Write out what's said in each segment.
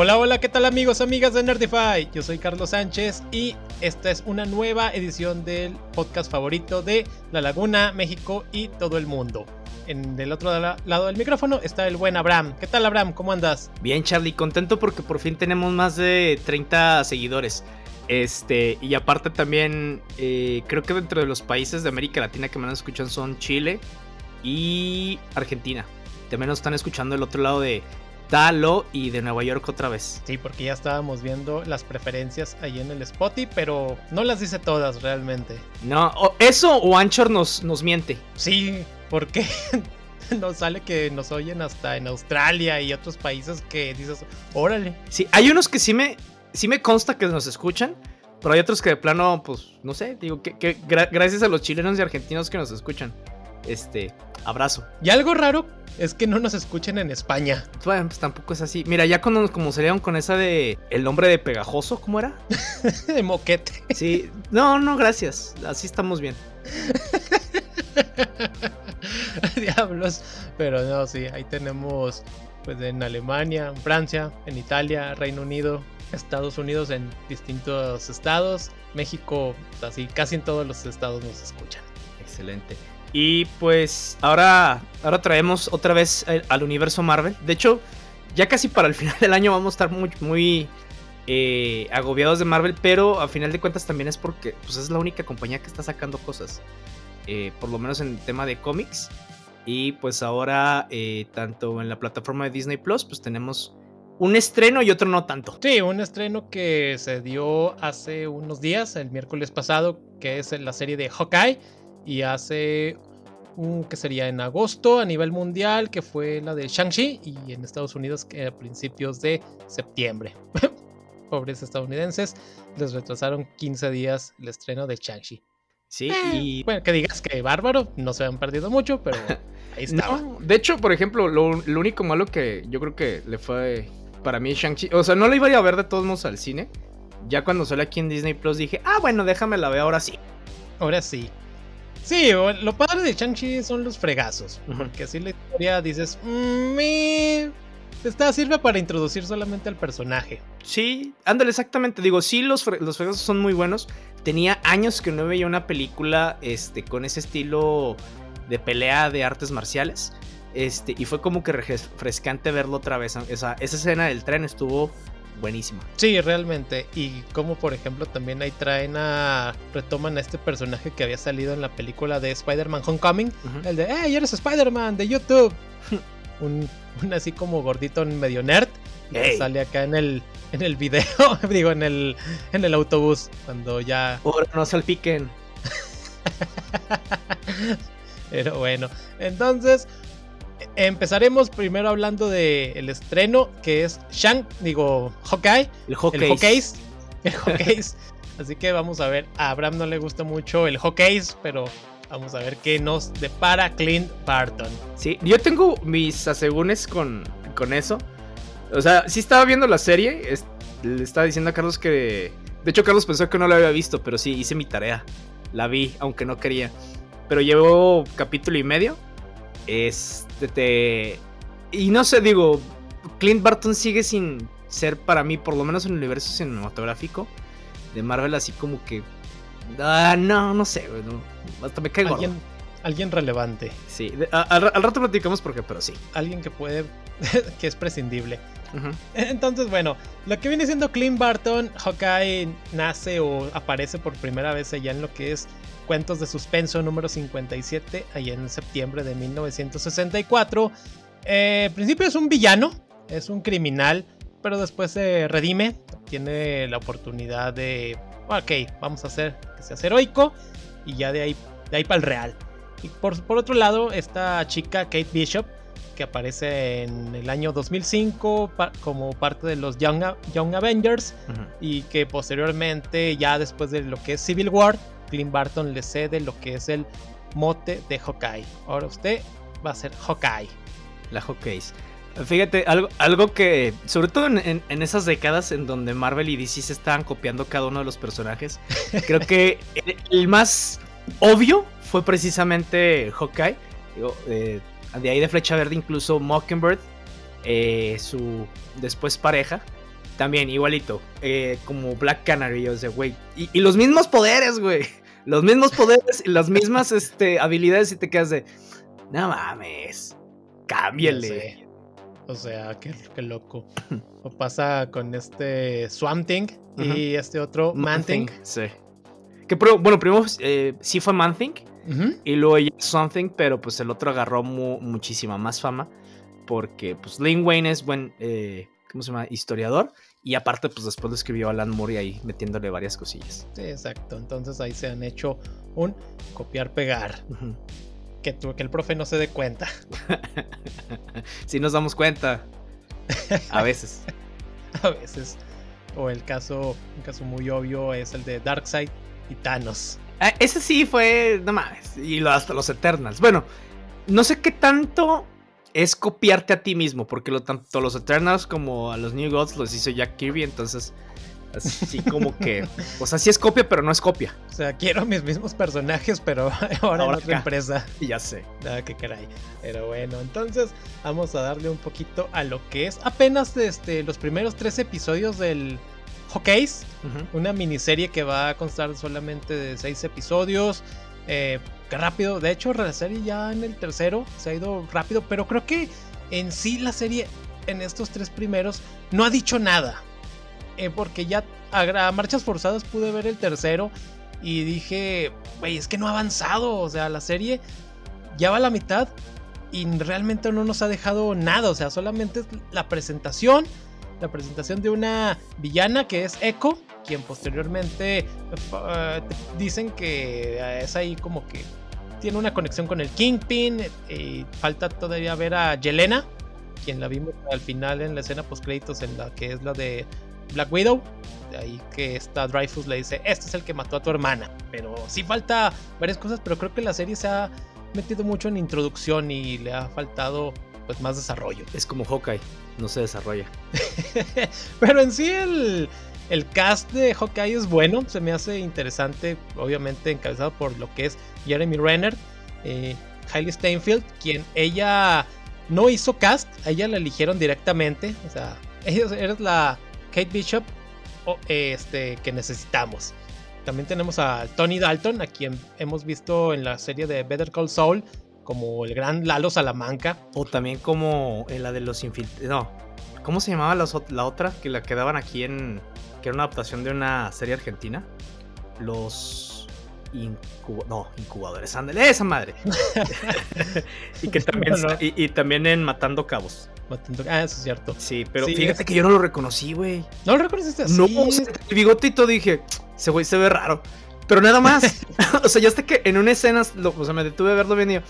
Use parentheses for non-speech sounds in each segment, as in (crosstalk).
Hola, hola, ¿qué tal amigos, amigas de Nerdify? Yo soy Carlos Sánchez y esta es una nueva edición del podcast favorito de La Laguna, México y todo el mundo. En el otro lado del micrófono está el buen Abraham. ¿Qué tal Abraham? ¿Cómo andas? Bien Charlie, contento porque por fin tenemos más de 30 seguidores. Este, y aparte también eh, creo que dentro de los países de América Latina que más escuchan son Chile y Argentina. También nos están escuchando el otro lado de, Talo y de Nueva York otra vez. Sí, porque ya estábamos viendo las preferencias ahí en el Spotify, pero no las dice todas realmente. No, eso o Anchor nos, nos miente. Sí, porque (laughs) nos sale que nos oyen hasta en Australia y otros países que dices, órale. Sí, hay unos que sí me, sí me consta que nos escuchan, pero hay otros que de plano, pues, no sé, digo que, gracias a los chilenos y argentinos que nos escuchan. Este, abrazo. Y algo raro es que no nos escuchen en España. Bueno, pues tampoco es así. Mira, ya cuando como salieron con esa de el nombre de pegajoso, ¿cómo era? (laughs) de moquete. Sí, no, no, gracias. Así estamos bien. (laughs) Diablos. Pero no, sí, ahí tenemos pues en Alemania, en Francia, en Italia, Reino Unido, Estados Unidos en distintos estados, México, así casi en todos los estados nos escuchan. Excelente. Y pues ahora, ahora traemos otra vez al universo Marvel. De hecho, ya casi para el (laughs) final del año vamos a estar muy, muy eh, agobiados de Marvel, pero a final de cuentas también es porque pues, es la única compañía que está sacando cosas. Eh, por lo menos en el tema de cómics. Y pues ahora, eh, tanto en la plataforma de Disney Plus, pues tenemos un estreno y otro no tanto. Sí, un estreno que se dio hace unos días, el miércoles pasado, que es la serie de Hawkeye y hace un que sería en agosto a nivel mundial, que fue la de Shang-Chi, y en Estados Unidos que a principios de septiembre. (laughs) Pobres estadounidenses, les retrasaron 15 días el estreno de Shang-Chi. Sí, eh, y... Bueno, que digas que bárbaro, no se han perdido mucho, pero (laughs) ahí está. de hecho, por ejemplo, lo, único malo que yo creo que le fue para mí Shang-Chi, o sea, no la iba a ver de todos modos al cine. Ya cuando sale aquí en Disney Plus dije, ah, bueno, déjame la ver ahora sí. Ahora sí. Sí, lo padre de Shang-Chi son los fregazos. Porque así la historia dices, mmm, esta sirve para introducir solamente al personaje. Sí, ándale, exactamente. Digo, sí, los, los fregazos son muy buenos. Tenía años que no veía una película este, con ese estilo de pelea de artes marciales. Este, y fue como que refrescante verlo otra vez. Esa, esa escena del tren estuvo buenísima. Sí, realmente. Y como por ejemplo también ahí traen a. retoman a este personaje que había salido en la película de Spider-Man Homecoming. El de, ¡Hey, eres Spider-Man de YouTube! (laughs) un, así como gordito medio nerd. Que sale acá en el, en el video, (laughs) digo, en el, en el autobús. Cuando ya. Ahora no salpiquen. (laughs) Pero bueno, entonces empezaremos primero hablando del el estreno, que es Shang, digo, Hawkeye. El Hawkeye. El Hawkeye. (laughs) Así que vamos a ver. A Abraham no le gusta mucho el Hawkeye, pero vamos a ver qué nos depara Clint Barton. Sí, yo tengo mis asegúnes con, con eso. O sea, sí estaba viendo la serie. le estaba diciendo a Carlos que. De hecho, Carlos pensó que no la había visto, pero sí, hice mi tarea. La vi, aunque no quería. Pero llevo capítulo y medio. Este. Y no sé, digo. Clint Barton sigue sin ser para mí, por lo menos en el universo cinematográfico de Marvel, así como que. Ah, no, no sé, hasta me caigo. ¿Alguien, alguien relevante. Sí, al, rato platicamos porque, pero sí. Alguien que puede. (laughs) que es prescindible. Entonces, bueno, lo que viene siendo Clint Barton, Hawkeye nace o aparece por primera vez allá en lo que es Cuentos de Suspenso número 57, allá en septiembre de 1964. Eh, principio es un villano, es un criminal, pero después se redime, tiene la oportunidad de, ok, vamos a hacer que sea heroico y ya de ahí, de ahí para el real. Y por otro lado, esta chica, Kate Bishop, que aparece en el año 2005 como parte de los Young, Young Avengers y que posteriormente, ya después de lo que es Civil War, Clint Barton le cede lo que es el mote de Hawkeye. Ahora usted va a ser Hawkeye. La Hawkeye. Fíjate, algo, algo que, sobre todo en, esas décadas en donde Marvel y DC se estaban copiando cada uno de los personajes, (laughs) creo que el, más obvio fue precisamente Hawkeye. Eh, de ahí de Flecha Verde, incluso Mockingbird, eh, su después pareja, También, igualito. Eh, como Black Canary, o sea, güey. Y, los mismos poderes, güey. (laughs) Los mismos poderes y las mismas este, habilidades y te quedas de. No mames. Cámbiale. O sea, qué, loco. o pasa con este Swamp Thing y este otro Man Thing. Sí. Que bueno, primero eh, sí fue Man Thing. Y luego ya Something, pero pues el otro agarró muchísima más fama. Porque pues Lin Wayne es buen, eh, ¿cómo se llama? Historiador. Y aparte, pues después lo escribió Alan Moore ahí metiéndole varias cosillas. Sí, exacto. Entonces ahí se han hecho un copiar-pegar que, que el profe no se dé cuenta. (laughs) si nos damos cuenta. A veces. (laughs) a veces. O el caso, un caso muy obvio es el de Darkseid y Thanos. Ah, ese sí fue, no mames, y hasta los Eternals. Bueno, no sé qué tanto es copiarte a ti mismo, porque lo, tanto los Eternals como a los New Gods los hizo Jack Kirby, entonces Así como que, o sea, sí es copia, pero no es copia. O sea, quiero mis mismos personajes, pero (laughs) ahora, en otra empresa. Ya sé. Nada que caray. Pero bueno, entonces vamos a darle un poquito a lo que es apenas este, los primeros tres episodios del Hawkeyes. Una miniserie que va a constar solamente de seis episodios. Eh, rápido. De hecho, la serie ya en el tercero se ha ido rápido, pero creo que en sí la serie en estos tres primeros no ha dicho nada. Eh, porque ya a, marchas forzadas pude ver el tercero y dije, güey, es que no ha avanzado, o sea, la serie ya va a la mitad y realmente no nos ha dejado nada, o sea, solamente la presentación, la presentación de una villana que es Echo, quien posteriormente eh, dicen que es ahí como que tiene una conexión con el Kingpin y falta todavía ver a Yelena, quien la vimos al final en la escena post créditos en la que es la de Black Widow. De ahí que está Dreyfus le dice, este es el que mató a tu hermana. Pero sí falta varias cosas, pero creo que la serie se ha metido mucho en introducción y le ha faltado pues más desarrollo. Es como Hawkeye, no se desarrolla. (laughs) pero en sí el, el cast de Hawkeye es bueno, se me hace interesante, obviamente encabezado por lo que es Jeremy Renner, eh, Hailey Steinfeld, quien ella no hizo cast, a ella la eligieron directamente, o sea, ella eres la Kate Bishop este, que necesitamos. También tenemos a Tony Dalton, a quien hemos visto en la serie de Better Call Saul como el gran Lalo Salamanca. O también como en la de los infiltrados. No, ¿cómo se llamaba la, otra? Que la quedaban aquí en. que era una adaptación de una serie argentina. Los. no, incubadores, ándale, esa madre. (laughs) y que también. y, también en Matando Cabos. Ah, eso es cierto. Sí, pero fíjate que yo no lo reconocí, güey. ¿No lo reconociste así? No, el bigotito dije, ese güey se ve raro. Pero nada más. (laughs) (laughs) o sea, ya hasta que en una escena, o sea, me detuve a verlo bien y yo,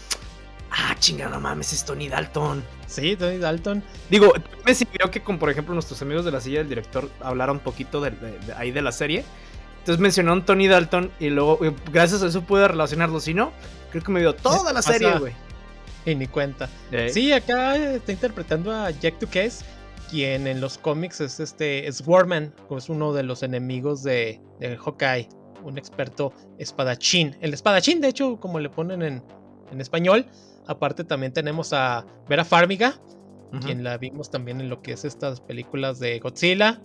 ah, chinga, no mames, es Tony Dalton. Sí, Tony Dalton. Digo, me sirvió que, con, por ejemplo, nuestros amigos de la silla del director hablaron un poquito de, ahí de la serie. Entonces mencionaron Tony Dalton y luego, eh, gracias a eso pude relacionarlo. Si no, creo que me dio toda la (laughs) serie, güey. Y ni cuenta. Sí, acá está interpretando a Jack Duquesne, quien en los cómics es este es Warman, es uno de los enemigos de, de Hawkeye, un experto espadachín. El espadachín, de hecho, como le ponen en, en español. Aparte también tenemos a Vera Farmiga, quien la vimos también en lo que es estas películas de Godzilla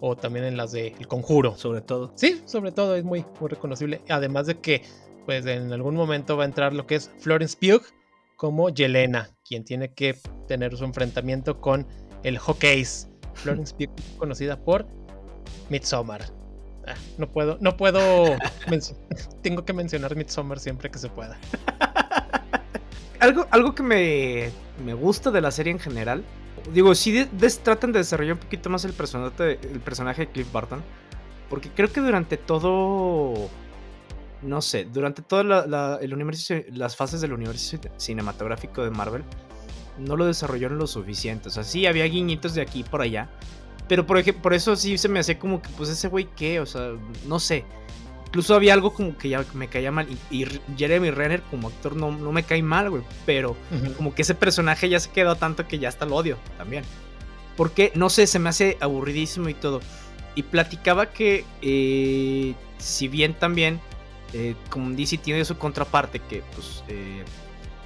o también en las de El Conjuro. Sobre todo. Sí, sobre todo es muy, muy reconocible. Además de que pues en algún momento va a entrar lo que es Florence Pugh, como Yelena, quien tiene que tener su enfrentamiento con el Hawkeyes. (laughs) Florence Pugh, conocida por Midsommar. Ah, no puedo, no puedo. (laughs) tengo que mencionar Midsommar siempre que se pueda. (laughs) algo, algo que me, me gusta de la serie en general. Digo, si tratan de desarrollar un poquito más el personaje, el personaje de Cliff Barton. Porque creo que durante todo no sé, durante universo, las fases del universo cinematográfico de Marvel, no lo desarrollaron lo suficiente. O sea, sí había guiñitos de aquí y por allá. Pero por, ejemplo, por eso sí se me hacía como que, pues ese güey, ¿qué? O sea, no sé. Incluso había algo como que ya me caía mal. Y, Jeremy Renner como actor no, no me cae mal, güey. Pero como que ese personaje ya se quedó tanto que ya hasta lo odio también. Porque, no sé, se me hace aburridísimo y todo. Y platicaba que, eh, si bien también eh, como DC tiene su contraparte que pues eh,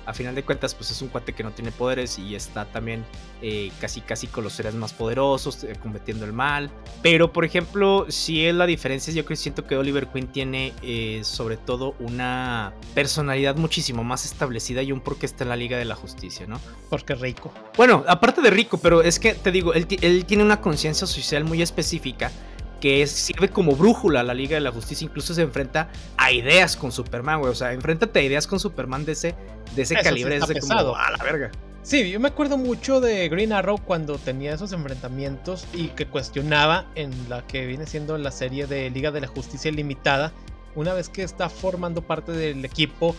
a final de cuentas, pues es un cuate que no tiene poderes y está también eh, casi casi con los seres más poderosos, eh, combatiendo el mal. Pero, por ejemplo, si es la diferencia, yo creo que siento que Oliver Queen tiene eh, sobre todo una personalidad muchísimo más establecida y un por qué está en la Liga de la Justicia, ¿no? Porque rico. Bueno, aparte de rico, pero es que te digo, él, él tiene una conciencia social muy específica que sirve como brújula a la Liga de la Justicia, incluso se enfrenta a ideas con Superman, güey. O sea, enfréntate a ideas con Superman de ese, de ese calibre, de como, a la verga. Sí, yo me acuerdo mucho de Green Arrow cuando tenía esos enfrentamientos y que cuestionaba en la que viene siendo la serie de Liga de la Justicia Limitada, una vez que está formando parte del equipo,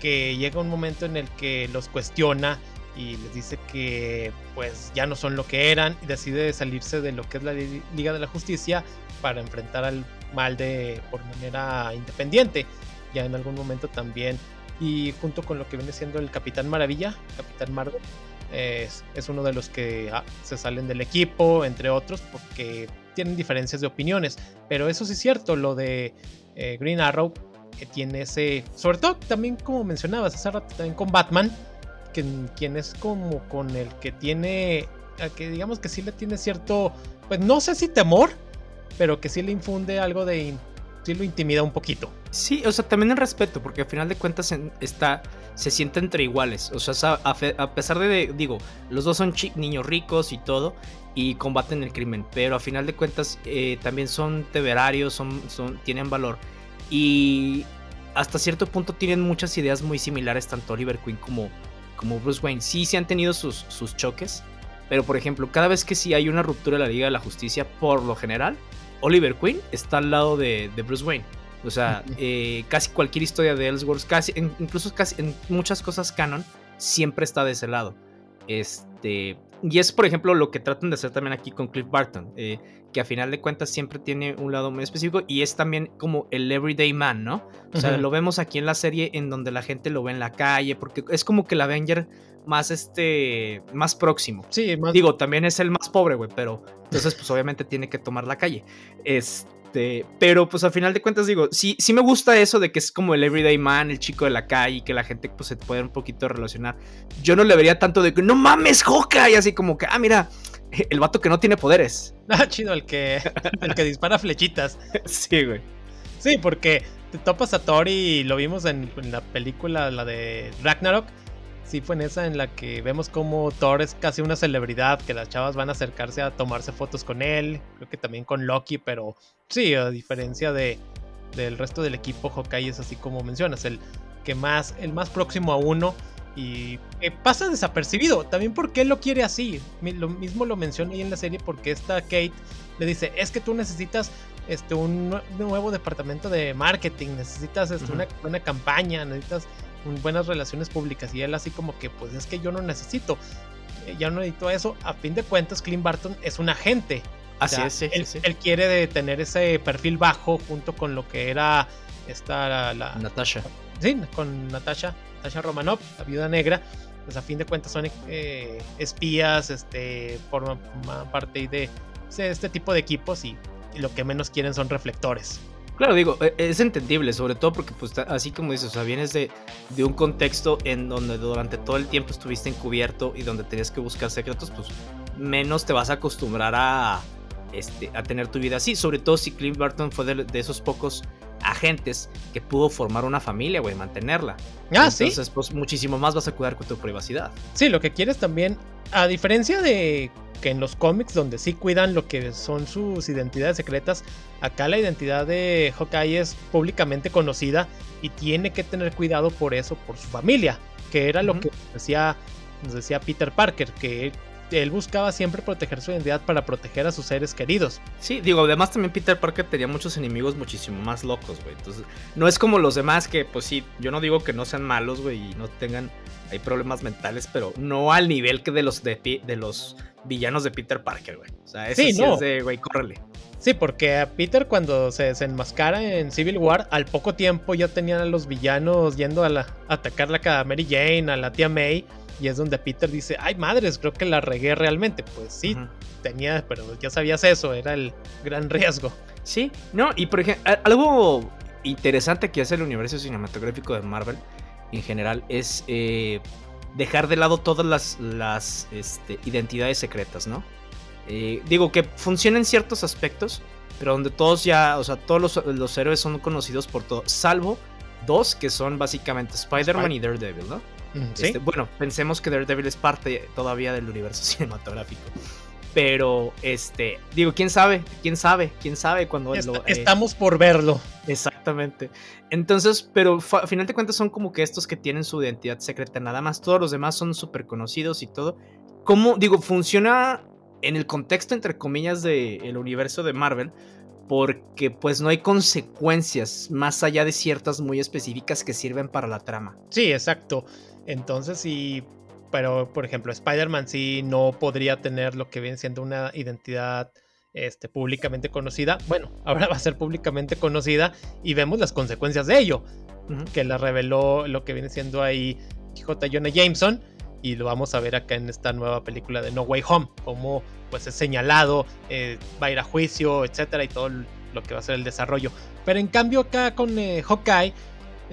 que llega un momento en el que los cuestiona y les dice que pues ya no son lo que eran y decide salirse de lo que es la Liga de la Justicia para enfrentar al mal de por manera independiente ya en algún momento también. Y junto con lo que viene siendo el Capitán Maravilla Capitán Marvel es, uno de los que ah, se salen del equipo entre otros porque tienen diferencias de opiniones. Pero eso sí es cierto lo de eh, Green Arrow que tiene ese sobre todo también como mencionabas hace rato también con Batman quien, es como con el que tiene, que digamos que sí le tiene cierto, pues no sé si temor, pero que sí le infunde algo de, sí lo intimida un poquito. Sí, o sea, también el respeto, porque al final de cuentas está, se siente entre iguales. O sea, a, pesar de, digo, los dos son niños ricos y todo, y combaten el crimen, pero a final de cuentas eh, también son temerarios, son, son, tienen valor. Y hasta cierto punto tienen muchas ideas muy similares, tanto Oliver Queen como, como Bruce Wayne, sí se han tenido sus, sus choques, pero por ejemplo, cada vez que sí hay una ruptura de la Liga de la Justicia, por lo general, Oliver Queen está al lado de, Bruce Wayne. O sea, eh, casi cualquier historia de Ellsworth, casi, incluso casi en muchas cosas canon, siempre está de ese lado. Este, y es, por ejemplo, lo que tratan de hacer también aquí con Cliff Barton, eh, que a final de cuentas siempre tiene un lado muy específico y es también como el everyday man, ¿no? O sea, lo vemos aquí en la serie en donde la gente lo ve en la calle, porque es como que el Avenger más este más próximo. Sí, más... digo, también es el más pobre, güey, pero entonces pues obviamente tiene que tomar la calle. Este este, pero pues al final de cuentas digo, sí, sí me gusta eso de que es como el everyday man, el chico de la calle, y que la gente pues se puede un poquito relacionar. Yo no le vería tanto de que no mames, Joca, y así como que, ah, mira, (laughs) el vato que no tiene poderes. (laughs) Ah, chido, el que, el que dispara flechitas. Sí, güey. Sí, porque te topas a Thor y lo vimos en, en la película, la de Ragnarok sí fue en esa en la que vemos como Thor es casi una celebridad, que las chavas van a acercarse a tomarse fotos con él, creo que también con Loki, pero sí, a diferencia de, del resto del equipo, Hawkeye es así como mencionas, el que más, el más próximo a uno y pasa desapercibido, también porque él lo quiere así, lo mismo lo menciona ahí en la serie porque esta Kate le dice, es que tú necesitas este, un nuevo departamento de marketing, necesitas este, una buena campaña, necesitas buenas relaciones públicas. Y él así como que, pues es que yo no necesito, eh, ya no necesito eso. A fin de cuentas, Clint Barton es un agente. Así es, él, quiere tener ese perfil bajo junto con lo que era esta la, Natasha. Sí, con Natasha, Natasha Romanov, la viuda negra. Pues a fin de cuentas son eh, espías, este, forman, parte de, de este tipo de equipos y lo que menos quieren son reflectores. Claro, digo, e, es entendible, sobre todo porque, pues, así como dices, o sea, vienes de, de, un contexto en donde durante todo el tiempo estuviste encubierto y donde tenías que buscar secretos, pues menos te vas a acostumbrar a, este, a tener tu vida así. Sobre todo si Clint Barton fue de, esos pocos agentes que pudo formar una familia, güey, mantenerla. Ah, sí. Entonces, pues muchísimo más vas a cuidar con tu privacidad. Sí, lo que quieres también, a diferencia de que en los cómics donde sí cuidan lo que son sus identidades secretas, acá la identidad de Hawkeye es públicamente conocida y tiene que tener cuidado por eso, por su familia, que era lo que decía, nos decía Peter Parker, que él buscaba siempre proteger su identidad para proteger a sus seres queridos. Sí, digo, además también Peter Parker tenía muchos enemigos muchísimo más locos, güey. Entonces, no es como los demás que, pues sí, yo no digo que no sean malos, güey, y no tengan hay problemas mentales, pero no al nivel que de los de, de los villanos de Peter Parker, güey. O sea, eso sí, es de, güey, córrele. Sí, porque a Peter cuando se desenmascara en Civil War, al poco tiempo ya tenían a los villanos yendo a, la, atacar a Mary Jane, a la tía May, y es donde Peter dice, ay madres, creo que la regué realmente. Pues sí, tenía, pero ya sabías eso, era el gran riesgo. Sí, no, y por ejemplo, algo interesante que hace el universo cinematográfico de Marvel en general es eh, dejar de lado todas las, las este, identidades secretas, ¿no? Eh, digo que funciona en ciertos aspectos, pero donde todos ya, o sea, todos los, héroes son conocidos por todo, salvo dos que son básicamente Spider-Man y Daredevil, ¿no? Este, bueno, pensemos que Daredevil es parte todavía del universo (laughs) cinematográfico. Pero, este, digo, quién sabe, quién sabe, quién sabe cuando lo, eh, Estamos por verlo. Exactamente. Entonces, pero a final de cuentas son como que estos que tienen su identidad secreta, nada más. Todos los demás son súper conocidos y todo. ¿Cómo, digo, funciona en el contexto, entre comillas, del universo de Marvel? Porque pues no hay consecuencias más allá de ciertas muy específicas que sirven para la trama. Sí, exacto. Entonces, sí, pero por ejemplo, Spider-Man sí no podría tener lo que viene siendo una identidad este, públicamente conocida. Bueno, (laughs) ahora va a ser públicamente conocida y vemos las consecuencias de ello, que la reveló lo que viene siendo ahí J. Jonah Jameson y lo vamos a ver acá en esta nueva película de No Way Home, como pues es señalado, eh, va a ir a juicio, etcétera, y todo lo que va a ser el desarrollo. Pero en cambio acá con eh, Hawkeye,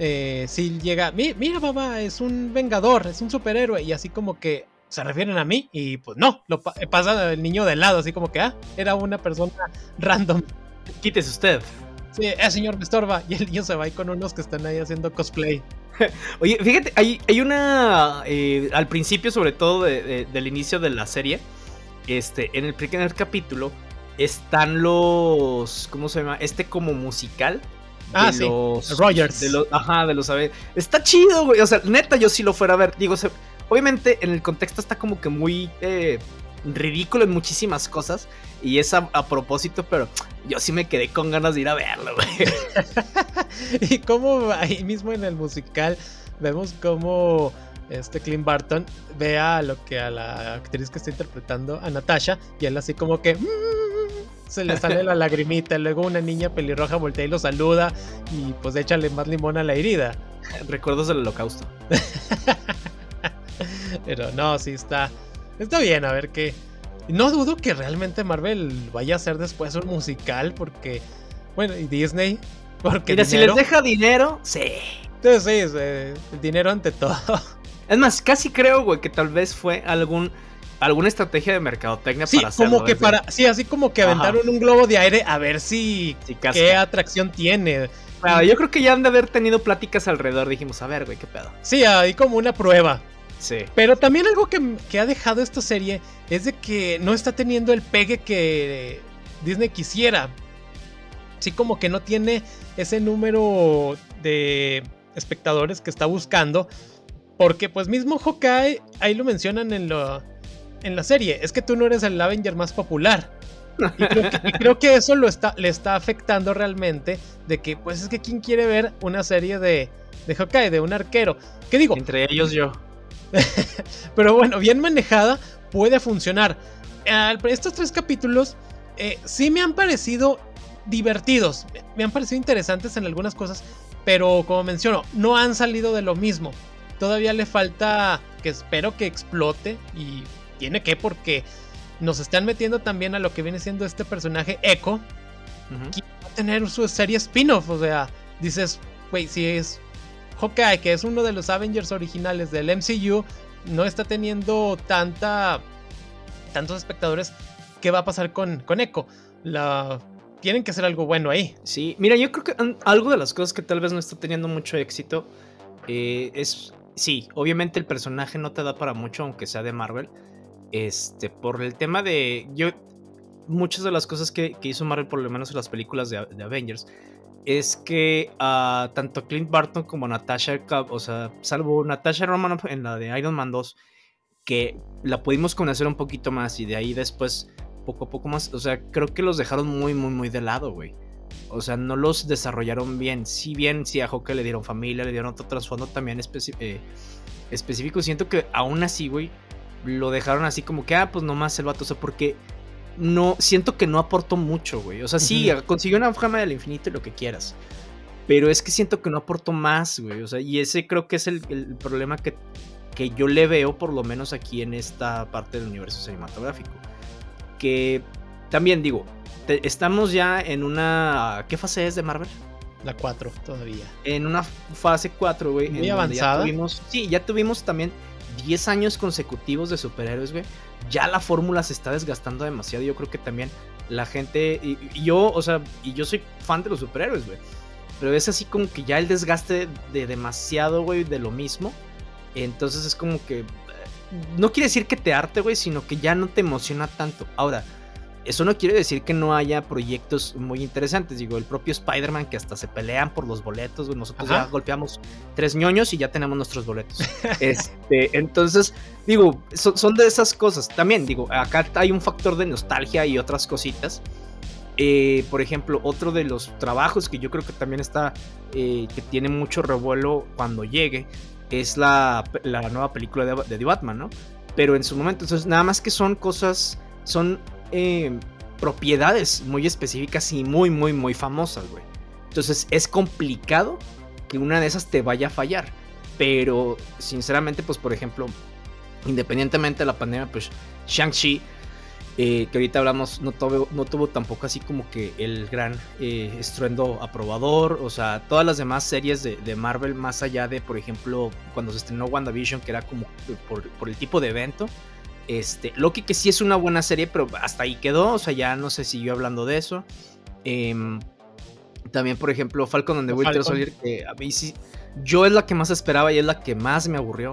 eh, si llega, mira mamá, es un vengador, es un superhéroe, y así como que se refieren a mí, y pues no, lo pasa el niño de lado, así como que, ah, era una persona (laughs) random. Quítese usted. Sí, eh, señor, me estorba. (laughs) Y el niño se va ahí con unos que están ahí haciendo cosplay. (laughs) Oye, fíjate, hay, hay una. Eh, al principio, sobre todo del inicio de la serie, este, en el primer capítulo, están los. ¿Cómo se llama? Este como musical. Ah, sí. Los, Rogers. De los, ajá, de los. Está chido, güey. O sea, neta, yo sí lo fuera a ver. Digo, obviamente en el contexto está como que muy. Eh, ridículo en muchísimas cosas. Y es a, propósito, pero yo sí me quedé con ganas de ir a verlo, güey. (laughs) y como ahí mismo en el musical vemos como este Clint Barton ve a lo que a la actriz que está interpretando, a Natasha, y él así como que mm", se le sale la lagrimita, luego una niña pelirroja voltea y lo saluda y pues échale más limón a la herida. Recuerdos del holocausto. (laughs) Pero no, sí está Está bien, a ver qué. No dudo que realmente Marvel vaya a hacer después un musical, porque. Bueno, y Disney. Porque Mira, si les deja dinero, sí. Sí, sí, el dinero ante todo. Es más, casi creo, güey, que tal vez fue algún alguna estrategia de mercadotecnia sí, para hacerlo. Como que para, sí, así como que aventaron un globo de aire a ver si qué atracción tiene. yo creo que ya han de haber tenido pláticas alrededor. Dijimos, a ver, güey, qué pedo. Sí, ahí como una prueba. Pero también algo que, ha dejado esta serie es de que no está teniendo el pegue que Disney quisiera. Así como que no tiene ese número de espectadores que está buscando. Porque pues mismo Hawkeye, ahí lo mencionan en, lo, en la serie, es que tú no eres el Avenger más popular. Y creo que, eso lo está, le está afectando realmente. De que, pues es que quién quiere ver una serie de, de Hawkeye, de un arquero. ¿Qué digo? Entre ellos yo. (laughs) Pero bueno, bien manejada puede funcionar. estos tres capítulos eh, sí me han parecido divertidos, me han parecido interesantes en algunas cosas, pero como menciono, no han salido de lo mismo. Todavía le falta que espero que explote y tiene que porque nos están metiendo también a lo que viene siendo este personaje Echo, que va a tener su serie spin-off, o sea, dices, güey, si es Hawkeye, que es uno de los Avengers originales del MCU, no está teniendo tanta tantos espectadores. ¿Qué va a pasar con, con Echo? La, tienen que hacer algo bueno ahí. Sí, mira, yo creo que algo de las cosas que tal vez no está teniendo mucho éxito eh, es, sí, obviamente el personaje no te da para mucho, aunque sea de Marvel. Este, por el tema de, yo, muchas de las cosas que, hizo Marvel, por lo menos en las películas de, de Avengers, es que uh, tanto Clint Barton como Natasha, o sea, salvo Natasha Romanoff en la de Iron Man 2, que la pudimos conocer un poquito más y de ahí después poco a poco más, o sea, creo que los dejaron muy, muy, muy de lado, güey. O sea, no los desarrollaron bien. Si bien, si a Hawkeye le dieron familia, le dieron otro trasfondo también eh, específico, siento que aún así, güey, lo dejaron así como que, ah, pues nomás el vato, o sea, porque no, siento que no aportó mucho, güey. O sea, sí, consiguió una fama del infinito y lo que quieras. Pero es que siento que no aportó más, güey. O sea, y ese creo que es el, problema que, que, yo le veo, por lo menos aquí en esta parte del universo cinematográfico. Que también digo, estamos ya en una. ¿Qué fase es de Marvel? la 4 todavía. En una fase 4, güey. Muy avanzada. sí, ya tuvimos también 10 años consecutivos de superhéroes, güey. Ya la fórmula se está desgastando demasiado. Yo creo que también la gente. Y, yo, o sea, y yo soy fan de los superhéroes, güey. Pero es así como que ya el desgaste de demasiado, güey, de lo mismo. Entonces es como que. Eh, no quiere decir que te arte, güey, sino que ya no te emociona tanto. Ahora, eso no quiere decir que no haya proyectos muy interesantes. Digo, el propio Spider-Man que hasta se pelean por los boletos. Nosotros ya golpeamos tres ñoños y ya tenemos nuestros boletos. (laughs) este, entonces, digo, son de esas cosas. También, digo, acá hay un factor de nostalgia y otras cositas. Eh, por ejemplo, otro de los trabajos que yo creo que también está, eh, que tiene mucho revuelo cuando llegue, es la, nueva película de, de The Batman, ¿no? Pero en su momento, entonces, nada más que son cosas, son eh, propiedades muy específicas y muy, muy, muy famosas, güey. Entonces es complicado que una de esas te vaya a fallar. Pero sinceramente, pues por ejemplo, independientemente de la pandemia, pues Shang-Chi, eh, que ahorita hablamos, no tuvo, no tuvo tampoco así como que el gran eh, estruendo aprobador. O sea, todas las demás series de, Marvel, más allá de, por ejemplo, cuando se estrenó WandaVision, que era como por, por el tipo de evento, este, Loki que sí es una buena serie, pero hasta ahí quedó, o sea, ya no se siguió hablando de eso. Em, también, por ejemplo, Falcon and the Winter Soldier, que a mí sí, yo es la que más esperaba y es la que más me aburrió.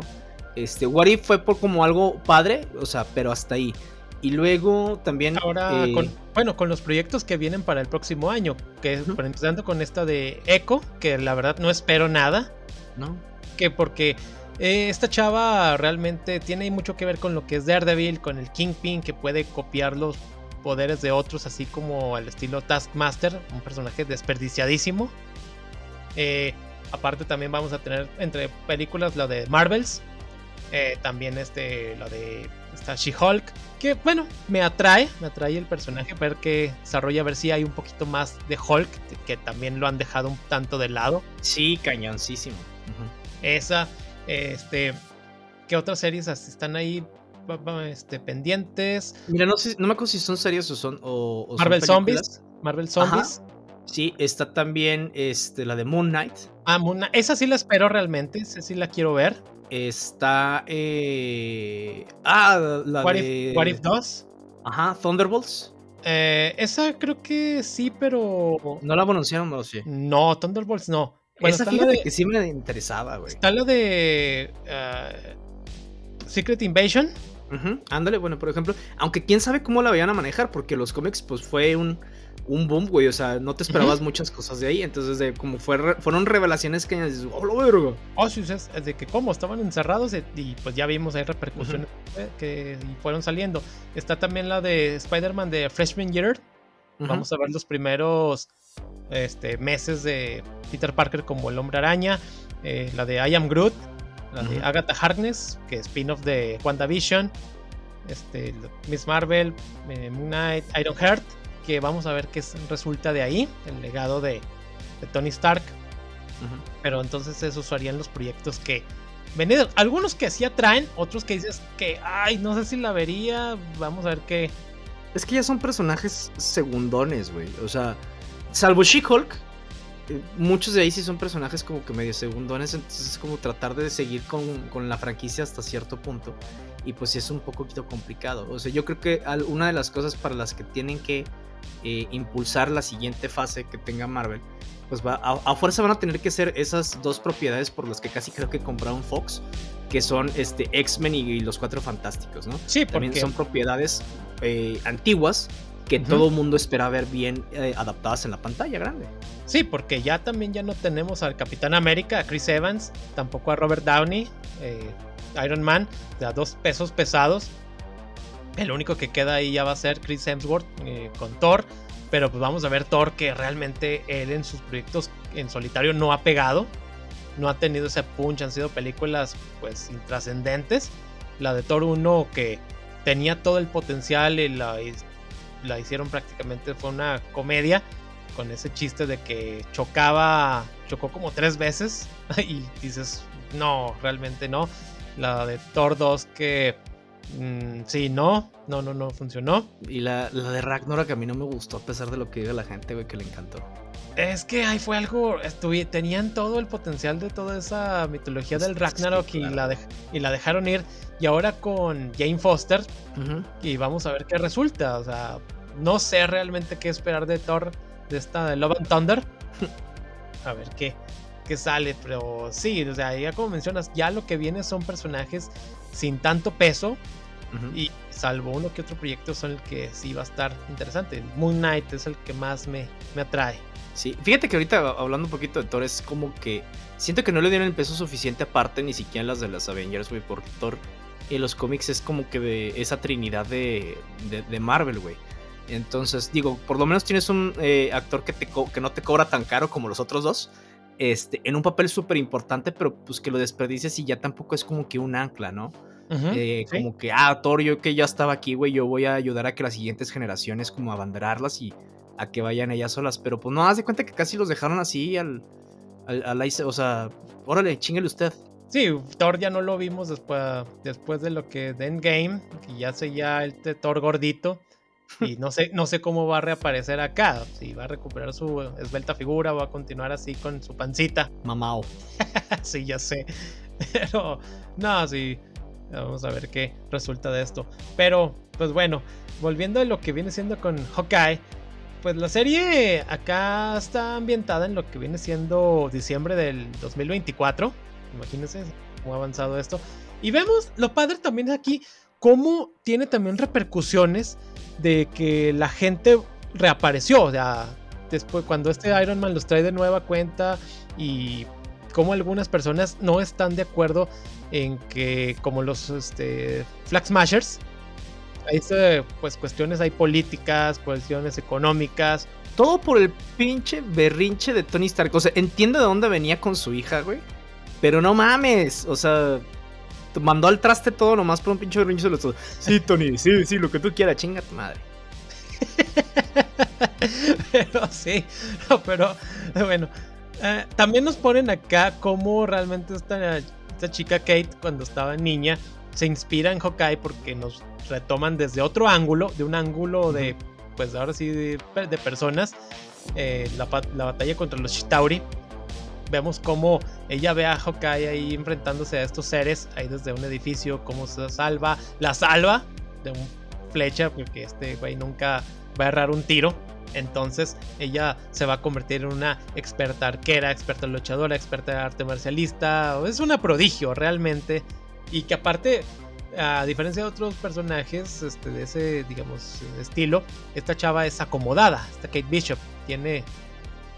Este, What If fue por como algo padre, o sea, pero hasta ahí. Y luego también. Ahora, eh, bueno, con los proyectos que vienen para el próximo año, que empezando con esta de Echo, que la verdad no espero nada. ¿No? Que porque eh, esta chava realmente tiene mucho que ver con lo que es Daredevil, con el Kingpin, que puede copiar los poderes de otros, así como al estilo Taskmaster, un personaje desperdiciadísimo. Eh, aparte también vamos a tener entre películas la de Marvels, eh, también este, la de esta She-Hulk, que bueno, me atrae, me atrae el personaje, ver que desarrolla, a ver si hay un poquito más de Hulk, que también lo han dejado un tanto de lado. Sí, cañoncísimo. Esa, este, ¿qué otras series están ahí este, pendientes? Mira, no, sé, no me acuerdo si son series o son. O, Marvel Zombies. Marvel Zombies. Sí, está también este, la de Moon Knight. Ah, Moon Knight. Esa sí la espero realmente. Esa sí la quiero ver. Está. Eh... Ah, la de. What If 2. Ajá, Thunderbolts. Eh, esa creo que sí, pero. ¿No la anunciaron o sí? No, Thunderbolts no. Bueno, Esa fíjate que sí me interesaba, güey. Está la de ah, Secret Invasion. Ándale, bueno, por ejemplo, aunque quién sabe cómo la vayan a manejar, porque los cómics, pues fue un, un boom, güey. O sea, no te esperabas muchas cosas de ahí. Entonces, de, como fue, fueron revelaciones que dices, oh, lo vergo. Oh, sí, es, de que cómo estaban encerrados y, pues ya vimos ahí repercusiones que fueron saliendo. Está también la de Spider-Man de Freshman Year. Vamos a ver los primeros este, meses de Peter Parker como el hombre araña, eh, la de I Am Groot, la de Agatha Harkness, que es spin-off de WandaVision, este, Miss Marvel, eh, Moon Knight, Iron Heart, que vamos a ver qué resulta de ahí, el legado de, Tony Stark. Pero entonces esos serían los proyectos que venidos. Algunos que sí atraen, otros que dices que, ay, no sé si la vería, vamos a ver qué. Es que ya son personajes segundones, güey. O sea, salvo She-Hulk, eh, muchos de ahí sí son personajes como que medio segundones, entonces es como tratar de seguir con, la franquicia hasta cierto punto. Y pues es un poquito complicado. O sea, yo creo que una de las cosas para las que tienen que eh, impulsar la siguiente fase que tenga Marvel, pues va, a, fuerza van a tener que ser esas dos propiedades por las que casi creo que compraron Fox, que son este X-Men y, los Cuatro Fantásticos, ¿no? Sí, porque... También son propiedades eh, antiguas que todo el mundo espera ver bien eh, adaptadas en la pantalla grande. Sí, porque ya también ya no tenemos al Capitán América, a Chris Evans, tampoco a Robert Downey, eh, Iron Man, de a dos pesos pesados. El único que queda ahí ya va a ser Chris Hemsworth eh, con Thor. Pero pues vamos a ver Thor que realmente él en sus proyectos en solitario no ha pegado. No ha tenido ese punch, han sido películas pues intrascendentes. La de Thor 1 que tenía todo el potencial y la la hicieron prácticamente, fue una comedia con ese chiste de que chocaba, chocó como tres veces (laughs) y dices, no, realmente no. La de Thor 2 que mm, sí, no, no, no, no funcionó. Y la, la de Ragnarok a mí no me gustó a pesar de lo que diga la gente, güey, que le encantó. Es que ahí fue algo, tenían todo el potencial de toda esa mitología del Ragnarok y, la y la dejaron ir. Y ahora con Jane Foster, y vamos a ver qué resulta. O sea, no sé realmente qué esperar de Thor, de esta de Love and Thunder. (laughs) a ver qué, qué sale, pero sí, o sea, ya como mencionas, ya lo que viene son personajes sin tanto peso. Y salvo uno que otro proyecto son el que sí va a estar interesante. Moon Knight es el que más me, me atrae. Sí, fíjate que ahorita hablando un poquito de Thor es como que siento que no le dieron el peso suficiente aparte ni siquiera en las de las Avengers, güey, porque Thor en los cómics es como que de esa trinidad de, de, Marvel, güey. Entonces, digo, por lo menos tienes un eh, actor que, te que no te cobra tan caro como los otros dos. Este, en un papel súper importante, pero pues que lo desperdices y ya tampoco es como que un ancla, ¿no? Eh, como que, ah, Thor, yo que ya estaba aquí, güey, yo voy a ayudar a que las siguientes generaciones como abanderarlas y a que vayan ellas solas. Pero pues no, haz de cuenta que casi los dejaron así al. al, o sea, órale, chingale usted. Sí, Thor ya no lo vimos después, después de lo que de Endgame, que ya se ya el Thor gordito. Y no sé, no sé cómo va a reaparecer acá. Si va a recuperar su esbelta figura o va a continuar así con su pancita. Mamao. (laughs) sí, ya sé. Pero, no, sí. Vamos a ver qué resulta de esto. Pero, pues bueno, volviendo a lo que viene siendo con Hawkeye pues la serie acá está ambientada en lo que viene siendo diciembre del 2024. Imagínense cómo ha avanzado esto. Y vemos lo padre también aquí, cómo tiene también repercusiones de que la gente reapareció. O sea, después, cuando este Iron Man los trae de nueva cuenta y cómo algunas personas no están de acuerdo en que, como los este, Flag Smashers, hay pues cuestiones hay políticas, cuestiones económicas. Todo por el pinche berrinche de Tony Stark. O sea, entiendo de dónde venía con su hija, güey. Pero no mames. O sea, mandó al traste todo nomás por un pinche berrinche de los Sí, Tony, sí, sí, lo que tú quieras, chinga tu madre. (laughs) pero sí, pero bueno. Eh, también nos ponen acá cómo realmente esta, esta chica Kate, cuando estaba niña, se inspira en Hawkeye porque nos retoman desde otro ángulo, de un ángulo de, pues ahora sí, de, personas, eh, la, batalla contra los Chitauri. Vemos cómo ella ve a Hawkeye ahí enfrentándose a estos seres, ahí desde un edificio, cómo se salva, la salva de un flecha, porque este güey nunca va a errar un tiro. Entonces ella se va a convertir en una experta arquera, experta luchadora, experta de arte marcialista. Es una prodigio realmente. Y que aparte a diferencia de otros personajes este, de ese, digamos, estilo, esta chava es acomodada. Esta Kate Bishop tiene.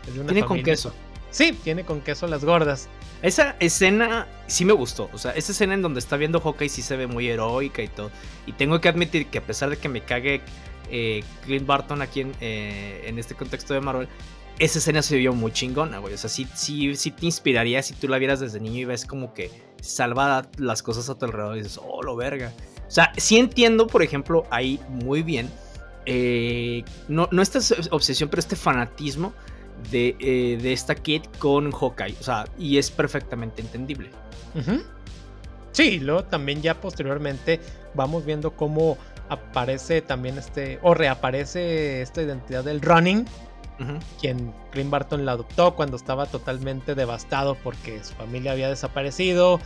tiene con queso. Sí, tiene con queso las gordas. Esa escena sí me gustó. O sea, esa escena en donde está viendo Hawkeye sí se ve muy heroica y todo. Y tengo que admitir que a pesar de que me cague eh, Clint Barton aquí en, eh, en este contexto de Marvel, esa escena se vio muy chingona, güey. O sea, sí, sí, sí te inspiraría si tú la vieras desde niño y ves como que salva las cosas a tu alrededor y dices, oh, lo verga. O sea, sí entiendo, por ejemplo, ahí muy bien, eh, no, no esta obsesión, pero este fanatismo de, eh, de, esta kid con Hawkeye. O sea, y es perfectamente entendible. Sí, luego también ya posteriormente vamos viendo cómo aparece también este, o reaparece esta identidad del running, quien Green Barton la adoptó cuando estaba totalmente devastado porque su familia había desaparecido.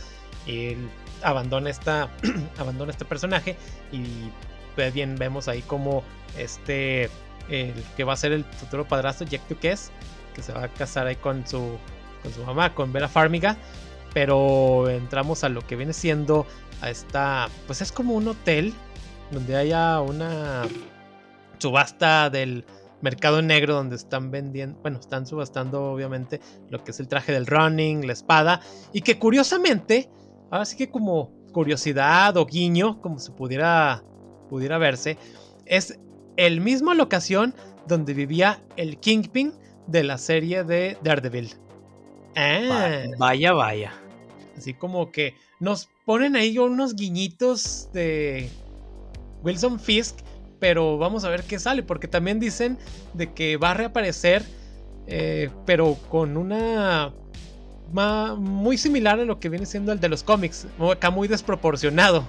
Y él abandona, esta, (clears throat) abandona este personaje y pues bien vemos ahí como este, el que va a ser el futuro padrastro, Jack Duques, que se va a casar ahí con su, con su mamá, con Vera Farmiga. Pero entramos a lo que viene siendo a esta, pues es como un hotel donde haya una subasta del mercado negro donde están vendiendo, bueno, están subastando obviamente lo que es el traje del running, la espada, y que curiosamente, ahora sí que como curiosidad o guiño, como se pudiera, pudiera verse, es el mismo locación donde vivía el Kingpin de la serie de Daredevil. Ah. Vaya, vaya. Así como que nos ponen ahí unos guiñitos de Wilson Fisk pero vamos a ver qué sale, porque también dicen de que va a reaparecer, eh, pero con una muy similar a lo que viene siendo el de los cómics, acá muy desproporcionado,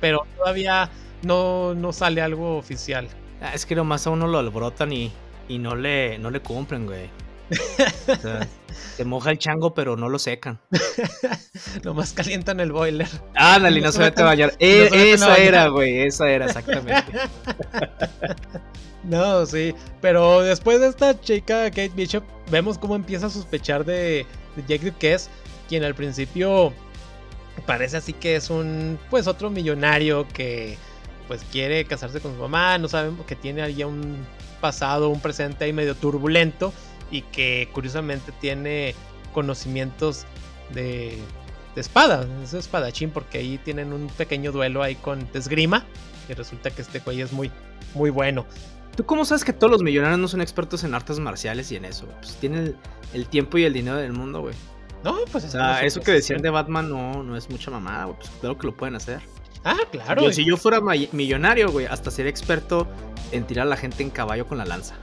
pero todavía no, no sale algo oficial. Ah, es que nomás a uno lo alborotan y, y no, le, no le cumplen, güey. Se moja el chango, pero no lo secan. (laughs) Nomás calientan el boiler. Ándale, no, no se mete a bañar. (laughs) Eh, esa era, güey, esa era exactamente. (laughs) no, sí, pero después de esta chica, Kate Bishop, vemos cómo empieza a sospechar de, de Jake Duquesne, quien al principio parece así que es un, pues, otro millonario que, pues, quiere casarse con su mamá, no sabemos que tiene ahí un pasado, un presente ahí medio turbulento y que curiosamente tiene conocimientos de, de espada, es espadachín porque ahí tienen un pequeño duelo ahí con esgrima y resulta que este güey es muy, muy bueno. ¿Tú cómo sabes que todos los millonarios no son expertos en artes marciales y en eso? Pues tienen el, tiempo y el dinero del mundo, güey. No, pues o sea, eso que decían de Batman no, no es mucha mamada, güey. Pues claro que lo pueden hacer. Ah, claro. si yo fuera millonario, güey, hasta sería experto en tirar a la gente en caballo con la lanza.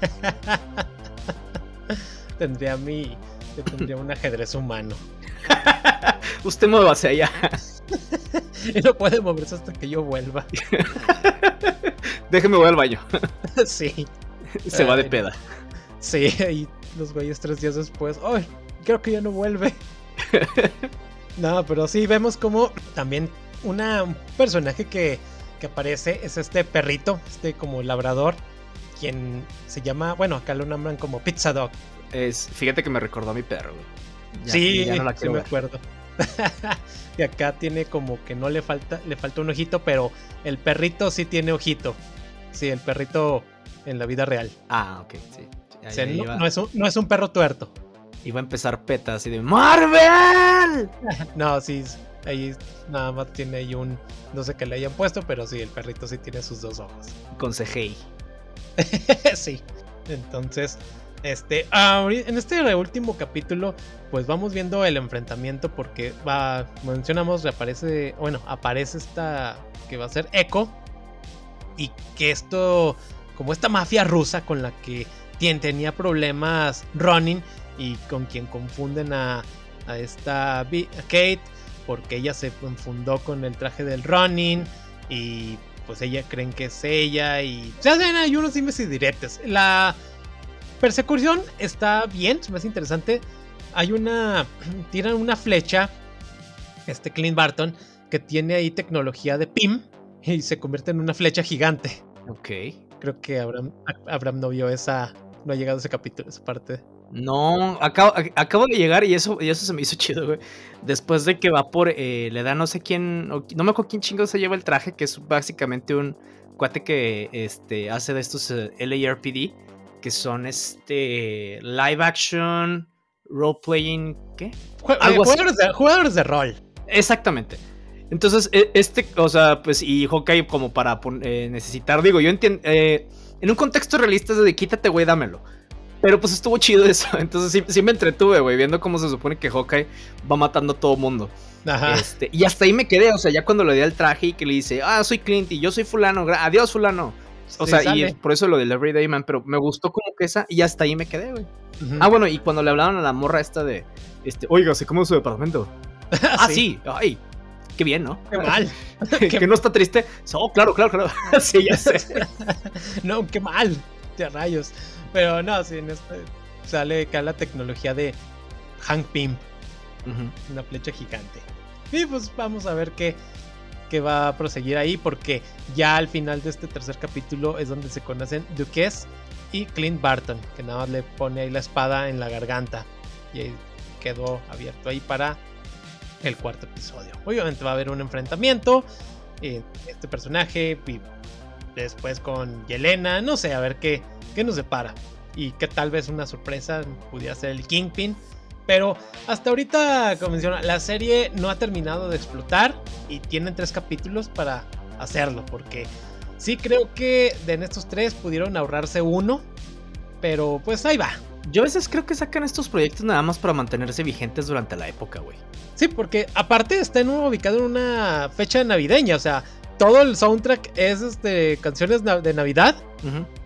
(laughs) (laughs) tendría mi. Tendría un ajedrez humano. (laughs) Usted mueva hacia allá. (laughs) y no puede moverse hasta que yo vuelva. Déjeme voy al baño. sí. Se va de peda. Sí, y los güeyes tres días después. ¡Ay! creo que ya no vuelve. no, pero sí, vemos como también una, un personaje que, que aparece es este perrito, este como labrador, quien se llama, bueno, acá lo nombran como Pizza Dog. Es, fíjate que me recordó a mi perro, sí, sí me acuerdo. (laughs) y acá tiene como que no le falta, le falta un ojito, pero el perrito sí tiene ojito. Sí, el perrito en la vida real. Ah, ok, sí. no, es un, no es un perro tuerto. Iba a empezar peta así de ¡Marvel! (laughs) no, sí, ahí nada más tiene ahí un. No sé qué le hayan puesto, pero sí, el perrito sí tiene sus dos ojos. Con CGI. (laughs) sí. Entonces, este, en este último capítulo, pues vamos viendo el enfrentamiento porque va, mencionamos, reaparece, bueno, aparece esta que va a ser Echo y que esto, como esta mafia rusa con la que tenía problemas Ronin y con quien confunden a, a esta Kate porque ella se confundó con el traje del Ronin y pues ella creen que es ella y ya hacen hay unos dimes y diretes. La persecución está bien, es más interesante. Hay una (clears throat) tiran una flecha este Clint Barton que tiene ahí tecnología de PIM y se convierte en una flecha gigante. Ok. Creo que Abraham, Abraham no vio esa no ha llegado ese capítulo, esa parte. No, acabo, acabo de llegar y eso, y eso se me hizo (laughs) chido, güey. Después de que va por, eh, le da no sé quién, no me acuerdo quién chingo se lleva el traje, que es básicamente un cuate que este, hace de estos eh, LARPD, que son este live action, role playing, ¿qué? jugadores, de, jugadores de rol. Exactamente. Entonces, e, este, o sea, pues, y Hawkeye como para eh, necesitar, digo, yo entiendo, en un contexto realista es de quítate, güey, dámelo. Pero pues estuvo chido eso. (laughs) Entonces sí, sí me entretuve, güey, viendo cómo se supone que Hawkeye va matando a todo mundo. Ajá. Este, y hasta ahí me quedé, o sea, ya cuando le di al traje y que le dice, ah, soy Clint y yo soy fulano, adiós fulano. O sea, y por eso lo del Everyday Man, pero me gustó como que esa, y hasta ahí me quedé, güey. Ah, bueno, y cuando le hablaban a la morra esta de, este, oiga, ¿se cómo es su departamento? (laughs) ah, sí, ay, qué bien, ¿no? Qué mal. (laughs) que no está triste. Oh, claro, claro, claro. sí, ya sé. no, qué mal. Ya rayos. Pero no, sí, en este sale acá la tecnología de Hank Pym. Una flecha gigante. Y pues vamos a ver qué, qué va a proseguir ahí. Porque ya al final de este tercer capítulo es donde se conocen Duques y Clint Barton. Que nada más le pone ahí la espada en la garganta. Y quedó abierto ahí para el cuarto episodio. Obviamente va a haber un enfrentamiento. este personaje y después con Yelena. No sé, a ver qué, qué nos depara. Y que tal vez una sorpresa pudiera ser el Kingpin. Pero hasta ahorita, como menciona, la serie no ha terminado de explotar y tienen tres capítulos para hacerlo. Porque sí creo que de en estos tres pudieron ahorrarse uno. Pero pues ahí va. Yo a veces creo que sacan estos proyectos nada más para mantenerse vigentes durante la época, güey. Sí, porque aparte está en ubicado en una fecha navideña. O sea, todo el soundtrack es este, canciones de Navidad.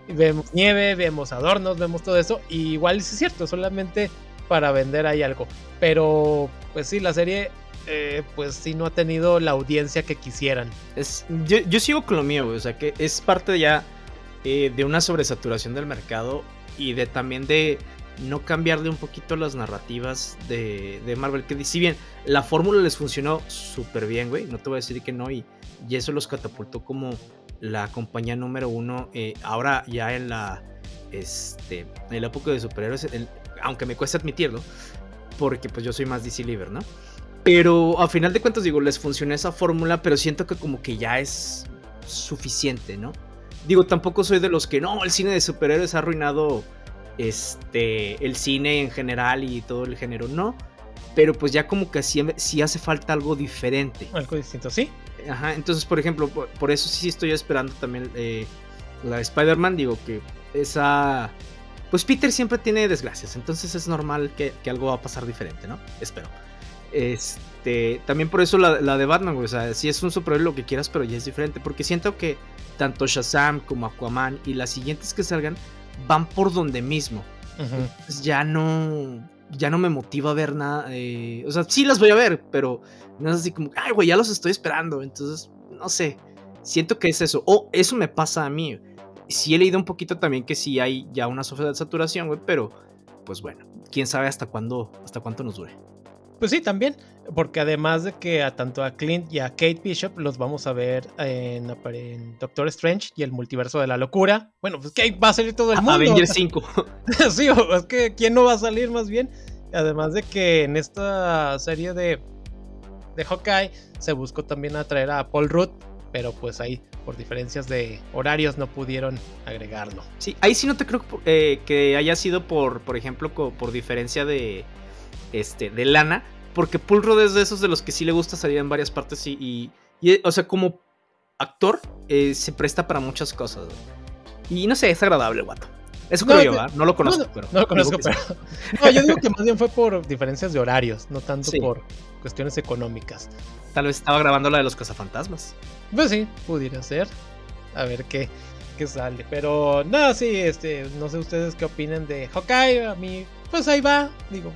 Vemos nieve, vemos adornos, vemos todo eso. Y igual es cierto, solamente para vender ahí algo. Pero, pues sí, la serie, eh, pues sí, no ha tenido la audiencia que quisieran. Es, yo, sigo con lo mío, güey. O sea, que es parte ya eh, de una sobresaturación del mercado y de también de no cambiarle un poquito las narrativas de, de Marvel. Que si bien la fórmula les funcionó súper bien, güey, no te voy a decir que no, y, y eso los catapultó como la compañía número uno, eh, ahora ya en la, este, en la época de superhéroes, aunque me cuesta admitirlo, porque pues yo soy más DC Liver, ¿no? Pero a final de cuentas digo, les funciona esa fórmula, pero siento que como que ya es suficiente, ¿no? Digo, tampoco soy de los que no, el cine de superhéroes ha arruinado este el cine en general y todo el género, no. Pero pues ya como que sí, sí hace falta algo diferente. Algo distinto, sí. Ajá, entonces, por ejemplo, por, eso sí estoy esperando también eh, la Spider-Man. Digo que esa. Pues Peter siempre tiene desgracias, entonces es normal que, algo va a pasar diferente, ¿no? Espero. Este, también por eso la, de Batman, O sea, sí es un superhéroe lo que quieras, pero ya es diferente. Porque siento que tanto Shazam como Aquaman y las siguientes que salgan van por donde mismo. ya no ya no me motiva a ver nada. Eh, o sea, sí las voy a ver, pero no es así como, ay, güey, ya los estoy esperando. Entonces, no sé. Siento que es eso. O eso me pasa a mí. Sí he leído un poquito también que sí hay ya una de saturación, güey, pero pues bueno, quién sabe hasta cuándo, hasta cuánto nos dure. Pues sí, también, porque además de que a tanto a Clint y a Kate Bishop los vamos a ver en, Doctor Strange y el multiverso de la locura. Bueno, pues que va a salir todo el mundo. Avengers (laughs) 5. sí, es que ¿quién no va a salir más bien? Además de que en esta serie de, de Hawkeye se buscó también atraer a Paul Rudd, pero pues ahí por diferencias de horarios no pudieron agregarlo. Sí, ahí sí no te creo eh, que haya sido por, por ejemplo, por diferencia de, este, de lana, porque Paul Rudd es de esos de los que sí le gusta salir en varias partes y, y, o sea, como actor eh, se presta para muchas cosas. Y no sé, es agradable, guato. Eso creo yo, ¿verdad? No lo conozco, no, pero. No lo conozco, pero. (laughs) No, yo digo que más bien fue por diferencias de horarios, no tanto por cuestiones económicas. Tal vez estaba grabando la de los cazafantasmas. Pues sí, pudiera ser. A ver qué, qué sale. Pero no, sí, este, no sé ustedes qué opinen de Hawkeye. A mí, pues ahí va. Digo,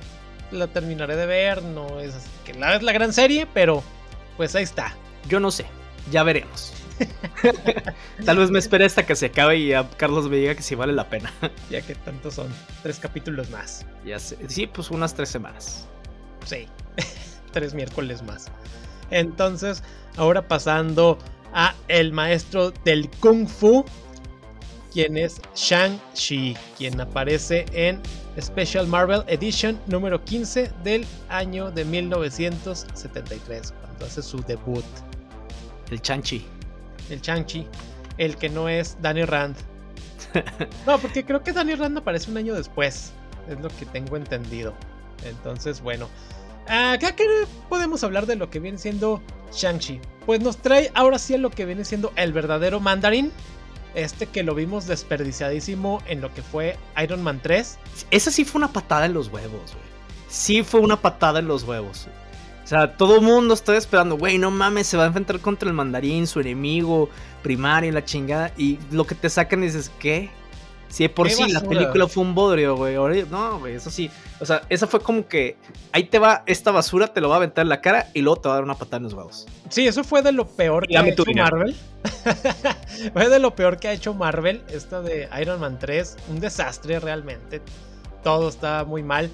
la terminaré de ver. No es que la es la gran serie, pero pues ahí está. Yo no sé, ya veremos. (laughs) Tal vez me espere hasta que se acabe y a Carlos me diga que sí vale la pena. (laughs) ya que tantos son, tres capítulos más. Ya sé, sí, pues unas tres semanas. Sí, (laughs) tres miércoles más. Entonces, ahora pasando a el maestro del kung fu, quien es Shang-Chi, quien aparece en Special Marvel Edition número 15 del año de 1973, cuando hace su debut. El Chanchi. El Chanchi, el que no es Danny Rand. (laughs) no, porque creo que Danny Rand aparece un año después, es lo que tengo entendido. Entonces, bueno, acá que podemos hablar de lo que viene siendo Shang-Chi. Pues nos trae ahora sí a lo que viene siendo el verdadero mandarín este que lo vimos desperdiciadísimo en lo que fue Iron Man 3. Esa sí fue una patada en los huevos, güey. Sí fue una patada en los huevos. O sea, todo el mundo está esperando, güey, no mames, se va a enfrentar contra el mandarín, su enemigo primario, la chingada. Y lo que te sacan dices, ¿qué? Si por sí la película fue un bodrio, güey. No, güey, eso sí. O sea, esa fue como que ahí te va esta basura, te lo va a aventar en la cara y luego te va a dar una patada en los huevos. Sí, eso fue de lo peor que ha hecho Marvel. (laughs) fue de lo peor que ha hecho Marvel. Esta de Iron Man 3, un desastre realmente. Todo está muy mal.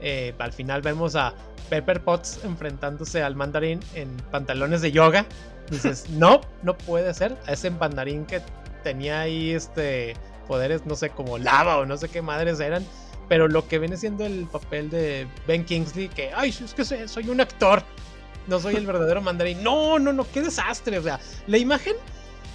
Eh, al final vemos a Pepper Potts enfrentándose al mandarín en pantalones de yoga. Dices, (laughs) no, no puede ser. A ese mandarín que tenía ahí este poderes, no sé, como lava o no sé qué madres eran. Pero lo que viene siendo el papel de Ben Kingsley, que, ay, es que soy, un actor, no soy el verdadero mandarín. No, no, no, qué desastre. O sea, la imagen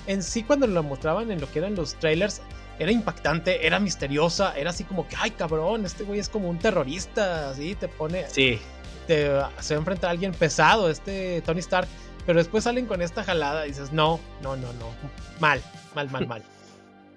en sí, cuando la mostraban en lo que eran los trailers, era impactante, era misteriosa, era así como que, ay, cabrón, este güey es como un terrorista, así te pone. Sí. Te, se va a enfrentar a alguien pesado, este Tony Stark. Pero después salen con esta jalada y dices, no, no, no, no. Mal, mal, mal, mal. (laughs)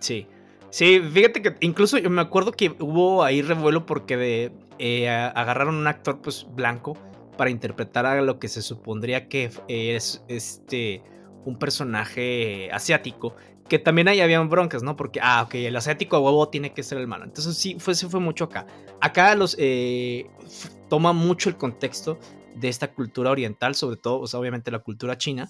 Sí. Sí, fíjate que incluso yo me acuerdo que hubo ahí revuelo porque de, eh, agarraron un actor pues blanco para interpretar a lo que se supondría que es este un personaje asiático. Que también ahí habían broncas, ¿no? Porque, ah, ok, el asiático a huevo tiene que ser el malo. Entonces sí, fue, se fue mucho acá. Acá los eh, toma mucho el contexto de esta cultura oriental, sobre todo, pues, obviamente la cultura china,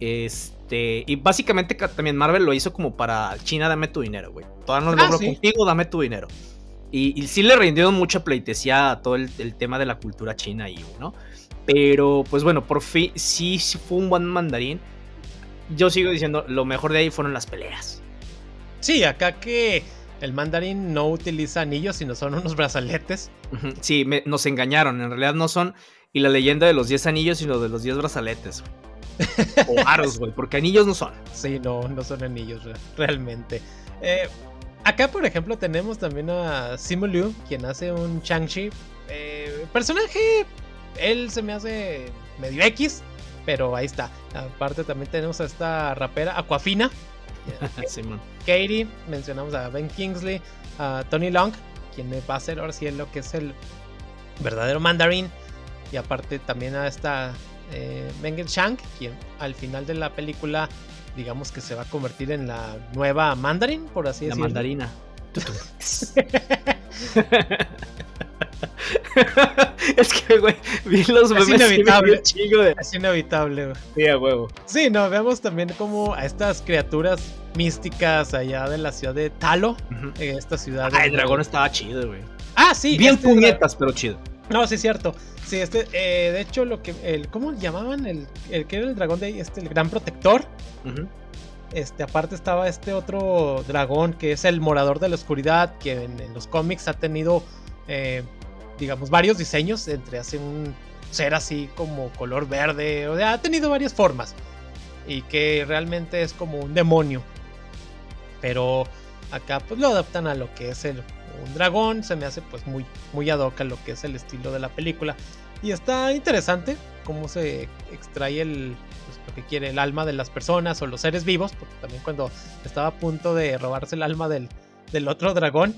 este, y básicamente también Marvel lo hizo como para China, dame tu dinero, güey. Todavía no ah, logro contigo, dame tu dinero. Y, sí le rindieron mucha pleitesía a todo el, tema de la cultura china ahí, ¿no? Pero, pues bueno, por fin, sí, sí fue un buen mandarín. Yo sigo diciendo, lo mejor de ahí fueron las peleas. Sí, acá que el mandarín no utiliza anillos, sino son unos brazaletes. Sí, nos engañaron. En realidad no son. Y la leyenda de los 10 anillos, sino de los 10 brazaletes. o (laughs) aros, güey, porque anillos no son. Sí, no, no son anillos realmente. Eh, acá, por ejemplo, tenemos también a Simu Liu, quien hace un Chang-Chi. Eh, personaje, él se me hace medio X, pero ahí está. Aparte, también tenemos a esta rapera Aquafina. (laughs) Katie, mencionamos a Ben Kingsley, a Tony Long, quien va a ser ahora sí lo que es el verdadero mandarín. Y aparte también a esta eh, Mengel Shank, quien al final de la película, digamos que se va a convertir en la nueva mandarín, por así decirlo. La mandarina. (laughs) (laughs) (laughs) es que, güey, vi los memes. Es inevitable. Es inevitable, güey. Sí, a huevo. Sí, no, vemos también como a estas criaturas místicas allá de la ciudad de Talo. esta ciudad. Ah, el dragón estaba chido, güey. Ah, sí. Bien este puñetas, pero chido. No, sí, es cierto. Sí, este, eh, de hecho, lo que, el, ¿cómo llamaban? El, el que era el dragón de ahí, este, el gran protector. Este, aparte estaba este otro dragón que es el morador de la oscuridad, que en, los cómics ha tenido, eh, digamos, varios diseños, entre hace un ser así como color verde, o sea, ha tenido varias formas. Y que realmente es como un demonio. Pero acá pues lo adaptan a lo que es el, un dragón, se me hace pues muy, muy ad hoc a lo que es el estilo de la película. Y está interesante cómo se extrae el, pues, lo que quiere, el alma de las personas o los seres vivos, porque también cuando estaba a punto de robarse el alma del, del otro dragón,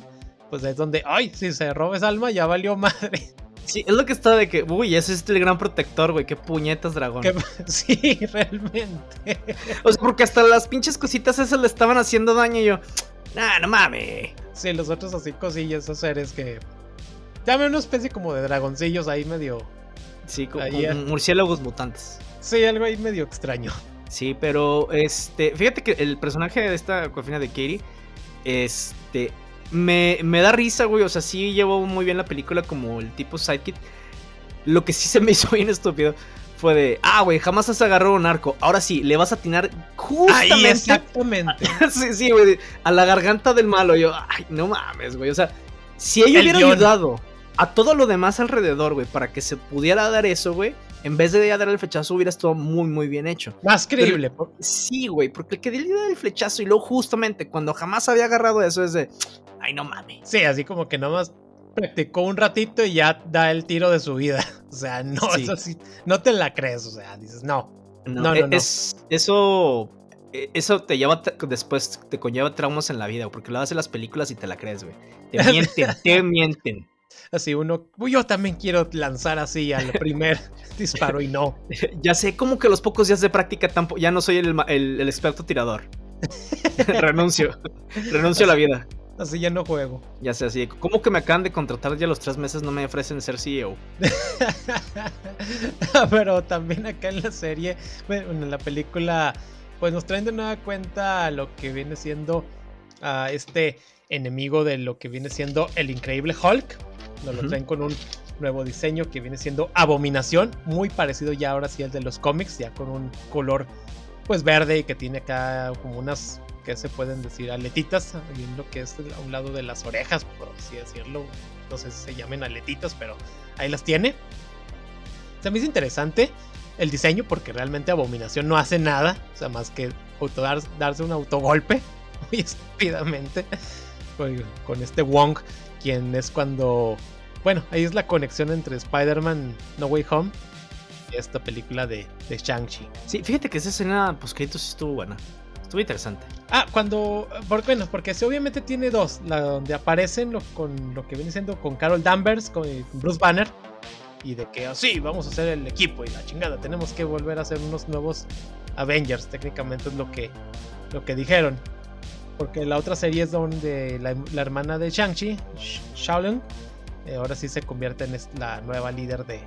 pues es donde, ay, si se roba esa alma ya valió madre. Sí, es lo que está de que, uy, ese es el gran protector, güey, qué puñetas dragón. (laughs) Sí, realmente. O sea, porque hasta las pinches cositas esas le estaban haciendo daño y yo, nah, no mames. Sí, los otros así cosillas, esos seres que. Dame una especie como de dragoncillos ahí medio. Sí, como, eh. murciélagos mutantes. Sí, algo ahí medio extraño. Sí, pero este. Fíjate que el personaje de esta cofina de Katie. Este. Me, me da risa, güey. O sea, sí llevó muy bien la película como el tipo sidekick. Lo que sí se me (laughs) hizo bien estúpido fue de, ah, güey, jamás has agarrado un arco. Ahora sí, le vas a atinar justamente. exactamente. (laughs) sí, sí, güey. A la garganta del malo. Yo, ay, no mames, güey. O sea, si ella hubiera ayudado a todo lo demás alrededor, güey, para que se pudiera dar eso, güey. En vez de dar el flechazo, hubiera estado muy, muy bien hecho. Más creíble. sí, güey, porque el que dio el flechazo y luego justamente cuando jamás había agarrado eso es de, (tsk) ay, no mames. Sí, así como que nomás practicó un ratito y ya da el tiro de su vida. (laughs) O sea, no, eso sí, no te la crees. O sea, dices, no. No, no, no, Es, eso, e, eso te lleva, después te conlleva traumas en la vida, porque lo haces en las películas y te la crees, güey. Te (laughs) mienten, te mienten. Así uno, yo también quiero lanzar así al (laughs) primer disparo y no. (laughs) Ya sé, como que los pocos días de práctica tampoco, ya no soy el, el experto tirador. (laughs) renuncio, renuncio a la vida. Así ya no juego. Ya sé, así. ¿Cómo que me acaban de contratar ya los tres meses no me ofrecen ser CEO? Pero también acá en la serie, bueno, en la película, pues nos traen de nueva cuenta lo que viene siendo a este enemigo de lo que viene siendo el increíble Hulk. Nos lo traen con un nuevo diseño que viene siendo Abominación, muy parecido ya ahora sí al de los cómics, ya con un color pues verde y que tiene acá como unas que se pueden decir aletitas, en lo que es a un lado de las orejas, por así decirlo. No sé si se llamen aletitas, pero ahí las tiene. Me hizo interesante el diseño porque realmente Abominación no hace nada, o sea, más que darse un autogolpe (laughs) muy estúpidamente con este Wong, quien es cuando... Bueno, ahí es la conexión entre Spider-Man No Way Home y esta película de, de Shang-Chi. Sí, fíjate que esa escena pues que estuvo buena. Estuvo interesante. Ah, cuando. bueno, porque se obviamente tiene dos. La donde aparecen con lo que viene siendo con Carol Danvers, con Bruce Banner. Y de que, oh, sí, vamos a hacer el equipo y la chingada. Tenemos que volver a hacer unos nuevos Avengers. Técnicamente es lo que, lo que dijeron. Porque la otra serie es donde la, hermana de Shang-Chi, Shaolin, eh, ahora sí se convierte en la nueva líder de,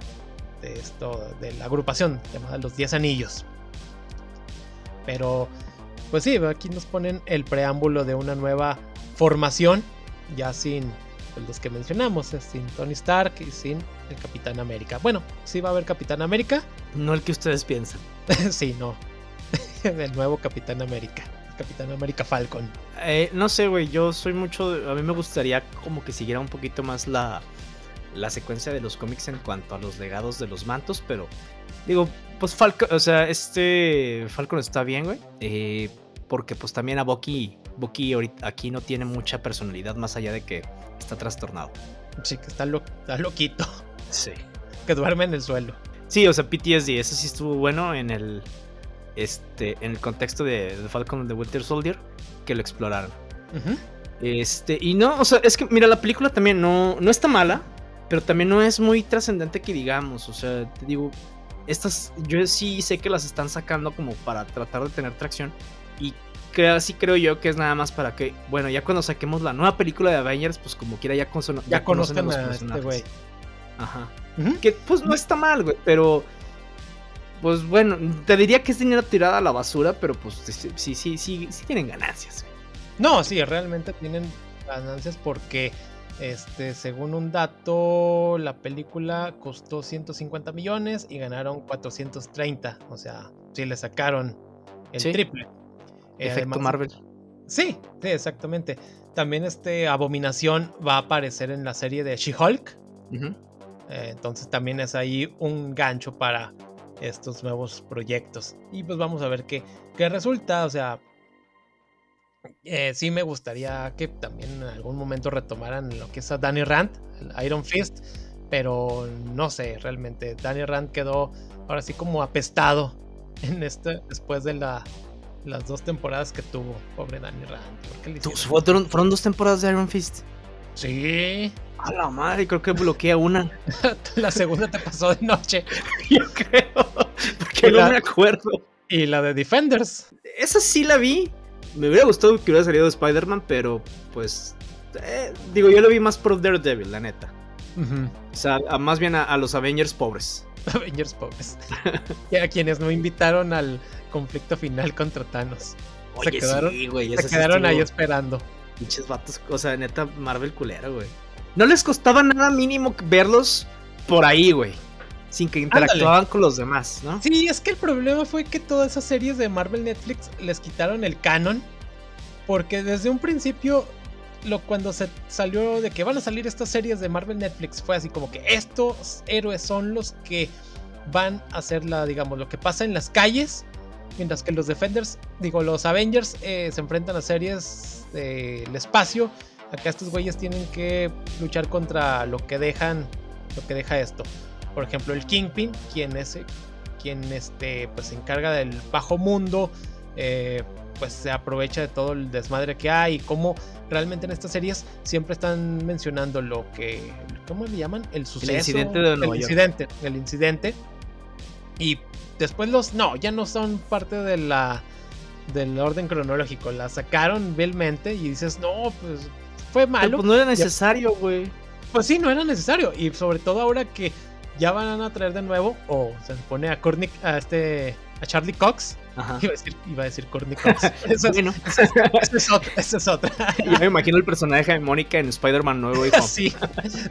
de esto, de la agrupación llamada Los Diez Anillos. Pero pues sí, aquí nos ponen el preámbulo de una nueva formación, ya sin pues, los que mencionamos, sin Tony Stark y sin el Capitán América. Bueno, sí va a haber Capitán América. No el que ustedes piensan. (laughs) sí, no. (laughs) el nuevo Capitán América. Capitán América Falcon. Eh, no sé, güey, yo soy mucho... A mí me gustaría como que siguiera un poquito más la, la secuencia de los cómics en cuanto a los legados de los mantos, pero digo, pues Falcon, o sea, este Falcon está bien, güey. Eh, porque pues también a Bucky, Bucky ahorita aquí no tiene mucha personalidad más allá de que está trastornado. Sí, que está, está loquito. Sí. Que duerme en el suelo. Sí, o sea, PTSD, eso sí estuvo bueno en el este en el contexto de, The Falcon de Winter Soldier que lo exploraron. Este, y no, o sea, es que mira, la película también no, no está mala, pero también no es muy trascendente que digamos, o sea, te digo, estas yo sí sé que las están sacando como para tratar de tener tracción y creo, sí creo yo que es nada más para que, bueno, ya cuando saquemos la nueva película de Avengers, pues como quiera ya, ya, conocen a este güey. Ajá. Que pues no está mal, güey, pero pues bueno, te diría que es dinero tirada a la basura, pero pues sí, sí, sí, sí, tienen ganancias. No, sí, realmente tienen ganancias porque este, según un dato, la película costó 150 millones y ganaron 430. O sea, sí le sacaron el triple. Efecto Marvel. Sí, sí, exactamente. También este Abominación va a aparecer en la serie de She-Hulk. Eh, entonces también es ahí un gancho para estos nuevos proyectos. Y pues vamos a ver qué, qué resulta. O sea, eh, sí me gustaría que también en algún momento retomaran lo que es a Danny Rand, el Iron Fist, pero no sé, realmente Danny Rand quedó ahora sí como apestado (laughs) en este después de la, las dos temporadas que tuvo, pobre Danny Rand. ¿Fueron, ¿Fueron dos temporadas de Iron Fist? Sí. A la madre, creo que bloquea una. (laughs) la segunda te pasó de noche. (laughs) Yo creo. Porque no me acuerdo. Y la de Defenders. Esa sí la vi, me hubiera gustado que hubiera salido Spider-Man, pero pues. Eh, digo, yo lo vi más por Daredevil, la neta. O sea, más bien a, los Avengers pobres. (laughs) Avengers pobres. y a quienes no invitaron al conflicto final contra Thanos. se quedaron, se quedaron ahí esperando. Pinches vatos, o sea, neta, Marvel culera, güey. No les costaba nada mínimo verlos por ahí, güey sin que interactuaban con los demás, ¿no? Sí, es que el problema fue que todas esas series de Marvel Netflix les quitaron el canon. Porque desde un principio, lo, cuando se salió de que van a salir estas series de Marvel Netflix, fue así como que estos héroes son los que van a hacer la, digamos, lo que pasa en las calles. Mientras que los Defenders, digo, los Avengers eh, se enfrentan a series del espacio. Acá estos güeyes tienen que luchar contra lo que dejan, lo que deja esto. Por ejemplo, el Kingpin, quien es quien este, pues, se encarga del bajo mundo, eh, pues se aprovecha de todo el desmadre que hay y cómo realmente en estas series siempre están mencionando lo que, ¿cómo le llaman? El suceso. El incidente de el incidente, el incidente. Y después los, no, ya no son parte de la del orden cronológico, la sacaron vilmente y dices, no, pues fue malo. pues no era necesario, güey. Pues sí, no era necesario. Y sobre todo ahora que ya van a traer de nuevo, o se pone a Courtney, a este, a Charlie Cox. Iba, a decir, iba a decir Courtney Cox. (laughs) Esa bueno. es, otra. Esa es otra. Yo me imagino el personaje de Mónica en Spider-Man nuevo, hijo. (laughs) sí,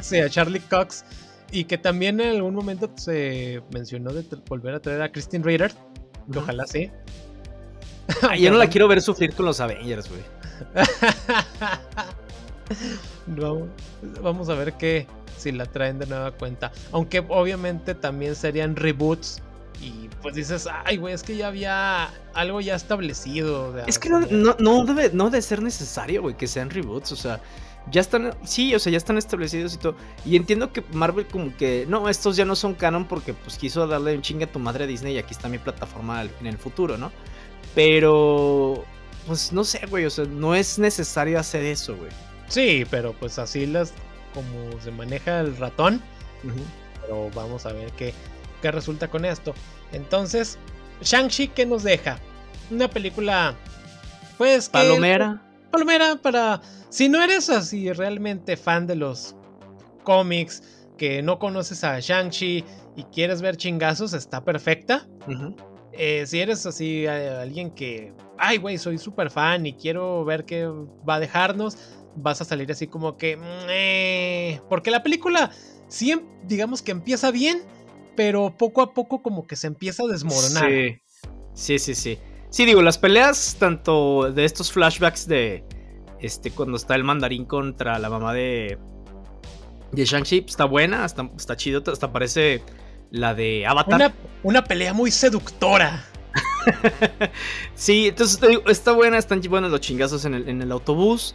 sí, a Charlie Cox. Y que también en algún momento se mencionó de volver a traer a Christine Reader. Ojalá sí. Yo no la quiero ver sufrir con los Avengers, güey. (laughs) vamos a ver qué, si la traen de nueva cuenta. Aunque obviamente también serían reboots. Y pues dices, ay, güey, es que ya había algo ya establecido. es que no, no, debe, no debe ser necesario, güey, que sean reboots. O sea, ya están, sí, o sea, ya están establecidos y todo. Y entiendo que Marvel como que, no, estos ya no son canon porque pues quiso darle un chingue a tu madre a Disney y aquí está mi plataforma en el futuro, ¿no? Pero, pues no sé, güey, o sea, no es necesario hacer eso, güey. Sí, pero pues así las como se maneja el ratón. Pero vamos a ver qué, qué resulta con esto. Entonces, Shang-Chi, ¿qué nos deja? Una película, pues... Palomera. palomera para... Si no eres así realmente fan de los cómics, que no conoces a Shang-Chi y quieres ver chingazos, está perfecta. Eh, si eres así alguien que, ay, güey, soy súper fan y quiero ver qué va a dejarnos, vas a salir así como que... porque la película sí, digamos que empieza bien, pero poco a poco como que se empieza a desmoronar. Sí, sí, sí. Sí, sí digo, las peleas tanto de estos flashbacks de... Este, cuando está el mandarín contra la mamá de... De Shang-Chi, pues, está buena, está, está chido, hasta parece la de Avatar. Una, pelea muy seductora. (laughs) sí, entonces te digo, está buena, están buenos los chingazos en el, en el autobús.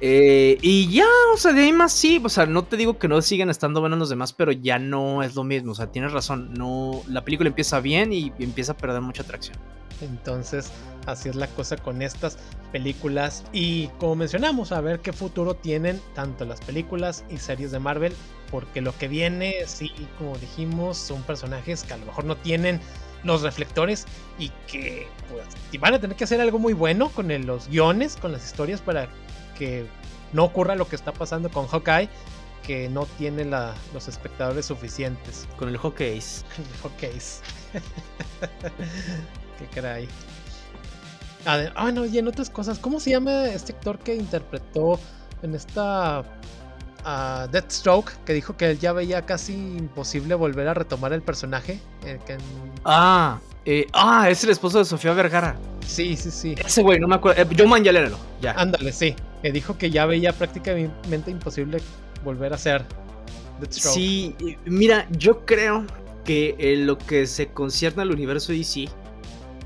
Eh, y ya, o sea, de ahí más sí, o sea, no te digo que no sigan estando buenos los demás, pero ya no es lo mismo, o sea, tienes razón, no, la película empieza bien y empieza a perder mucha atracción. Entonces, así es la cosa con estas películas y como mencionamos, a ver qué futuro tienen tanto las películas y series de Marvel, porque lo que viene, sí, como dijimos, son personajes que a lo mejor no tienen los reflectores y que pues, van a tener que hacer algo muy bueno con los guiones, con las historias para que no ocurra lo que está pasando con Hawkeye, que no tiene los espectadores suficientes. Con el Hawkeye. (laughs) el Hawkeye. (laughs) Qué caray. Ah, bueno, y en otras cosas, ¿cómo se llama este actor que interpretó en esta uh, Deathstroke? Que dijo que él ya veía casi imposible volver a retomar el personaje. Eh, ah, eh, ah, es el esposo de Sofía Vergara. Sí, sí, sí. Ese güey, no me acuerdo. Eh, John Manganiello, ya. Ándale, sí. Que dijo que ya veía prácticamente imposible volver a ser Deathstroke. Sí, mira, yo creo que en lo que se concierne al universo DC,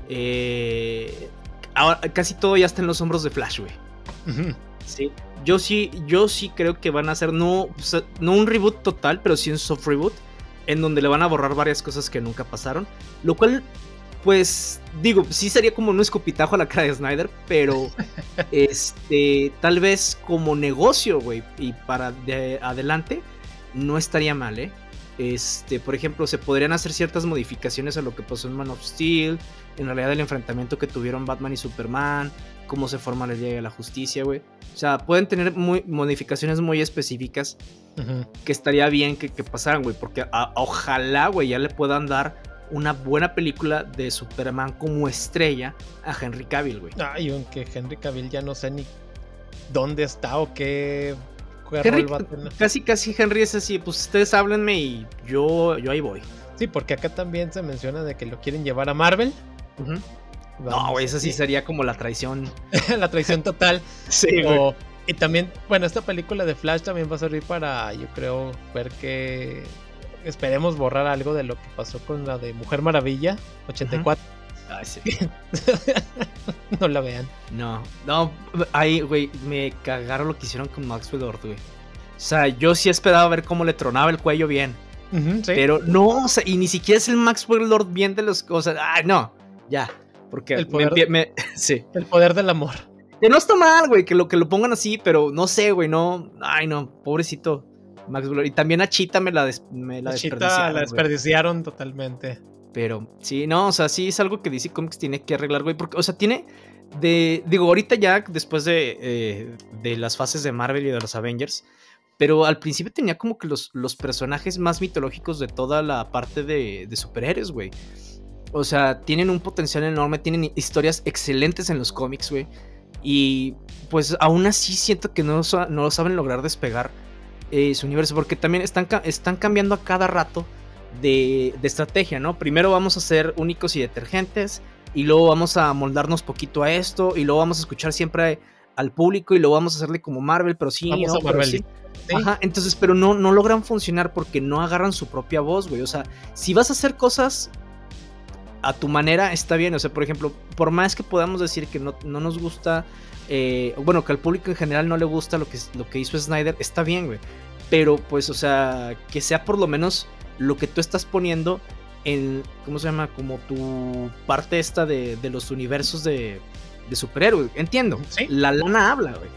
eh, ahora, casi todo ya está en los hombros de Flash, güey. Sí. Yo sí, yo sí creo que van a hacer no, no un reboot total, pero sí un soft reboot en donde le van a borrar varias cosas que nunca pasaron. Lo cual, pues, digo, sí sería como un escopitajo a la cara de Snyder, pero (laughs) este, tal vez como negocio, güey, y para de adelante, no estaría mal, ¿eh? Este, por ejemplo, se podrían hacer ciertas modificaciones a lo que pasó en Man of Steel, en realidad el enfrentamiento que tuvieron Batman y Superman, cómo se forma la Liga de la Justicia, güey. O sea, pueden tener muy, modificaciones muy específicas que estaría bien que, pasaran, güey, porque ojalá, güey, ya le puedan dar una buena película de Superman como estrella a Henry Cavill, güey. Ay, aunque Henry Cavill ya no sé ni dónde está o qué casi, casi Henry es así, pues ustedes háblenme y yo, yo ahí voy. Sí, porque acá también se menciona de que lo quieren llevar a Marvel. no, güey, eso sí, sería como la traición. (laughs) la traición total. (laughs) sí, Y también, bueno, esta película de Flash también va a servir para, yo creo, ver que esperemos borrar algo de lo que pasó con la de Mujer Maravilla 84. (laughs) no la vean. No, no, ahí, güey, me cagaron lo que hicieron con Maxwell Lord, güey. O sea, yo sí esperaba ver cómo le tronaba el cuello bien. Pero no, o sea, y ni siquiera es el Maxwell Lord bien de los cosas. Ay, no, ya. Porque el poder, me, (laughs) sí. el poder del amor. Que no está mal, güey, que lo, que lo pongan así, pero no sé, güey, no. Ay, no, pobrecito. Maxwell Y también a Chita me la, me la, desperdiciaron. la desperdiciaron totalmente. Pero sí, no, o sea, sí es algo que DC Comics tiene que arreglar, güey. Porque, o sea, tiene. De, digo, ahorita ya después de, eh, de las fases de Marvel y de los Avengers. Pero al principio tenía como que los, los personajes más mitológicos de toda la parte de, de superhéroes, güey. O sea, tienen un potencial enorme, tienen historias excelentes en los cómics, güey. Y pues aún así siento que no, no lo saben lograr despegar eh, su universo. Porque también están, están cambiando a cada rato de, estrategia, ¿no? Primero vamos a ser únicos y detergentes y luego vamos a moldarnos poquito a esto y luego vamos a escuchar siempre al público y luego vamos a hacerle como Marvel, pero sí, Ajá, entonces, pero no, no logran funcionar porque no agarran su propia voz, güey. O sea, si vas a hacer cosas a tu manera, está bien. O sea, por ejemplo, por más que podamos decir que no, nos gusta, eh, bueno, que al público en general no le gusta lo que, lo que hizo Snyder, está bien, güey. Pero pues, o sea, que sea por lo menos lo que tú estás poniendo en, ¿cómo se llama? Como tu parte esta de, los universos de, de superhéroes. Entiendo, la lana habla, güey.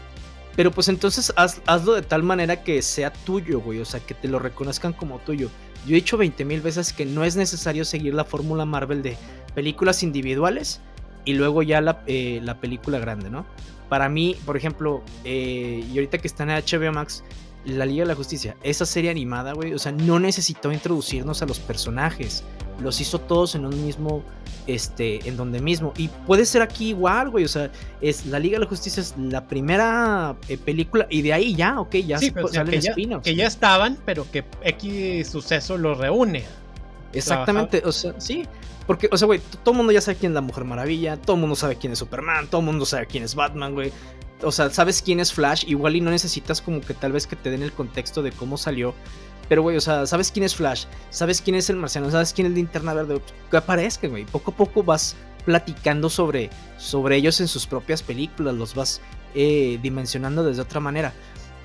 Pero pues entonces hazlo de tal manera que sea tuyo, güey. O sea, que te lo reconozcan como tuyo. Yo he dicho 20 mil veces que no es necesario seguir la fórmula Marvel de películas individuales y luego ya la, eh, película grande, ¿no? Para mí, por ejemplo, eh, y ahorita que está en HBO Max, la Liga de la Justicia, esa serie animada, güey, o sea, no necesitó introducirnos a los personajes. Los hizo todos en un mismo, este, en donde mismo. Y puede ser aquí igual, güey, o sea, es la Liga de la Justicia es la primera eh, película y de ahí ya, ok, ya sí, pues, que, ya, que ya estaban, pero que X suceso los reúne. Exactamente, o sea, sí. Porque, o sea, güey, todo el mundo ya sabe quién es la Mujer Maravilla, todo el mundo sabe quién es Superman, todo el mundo sabe quién es Batman, güey. O sea, sabes quién es Flash, igual y no necesitas como que tal vez que te den el contexto de cómo salió. Pero, güey, o sea, sabes quién es Flash, sabes quién es el marciano, sabes quién es Linterna Verde, que aparezca, güey. Poco a poco vas platicando sobre, sobre ellos en sus propias películas, los vas eh, dimensionando desde otra manera.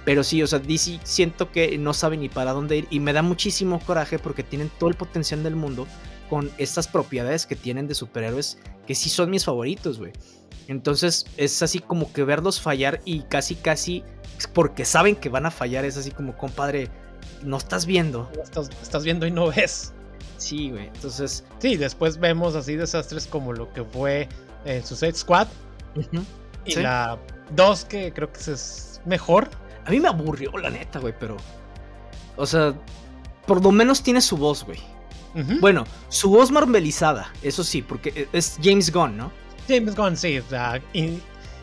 Pero sí, o sea, DC siento que no sabe ni para dónde ir y me da muchísimo coraje porque tienen todo el potencial del mundo con estas propiedades que tienen de superhéroes que sí son mis favoritos, güey. Entonces es así como que verlos fallar y casi, casi, porque saben que van a fallar, es así como, compadre, no estás viendo. Estás, viendo y no ves. Sí, güey. Entonces. Sí, después vemos así desastres como lo que fue en Suicide Squad. Y la 2, que creo que es mejor. A mí me aburrió, la neta, güey, pero. O sea, por lo menos tiene su voz, güey. Bueno, su voz marvelizada, eso sí, porque es James Gunn, ¿no? James Gunn, sí.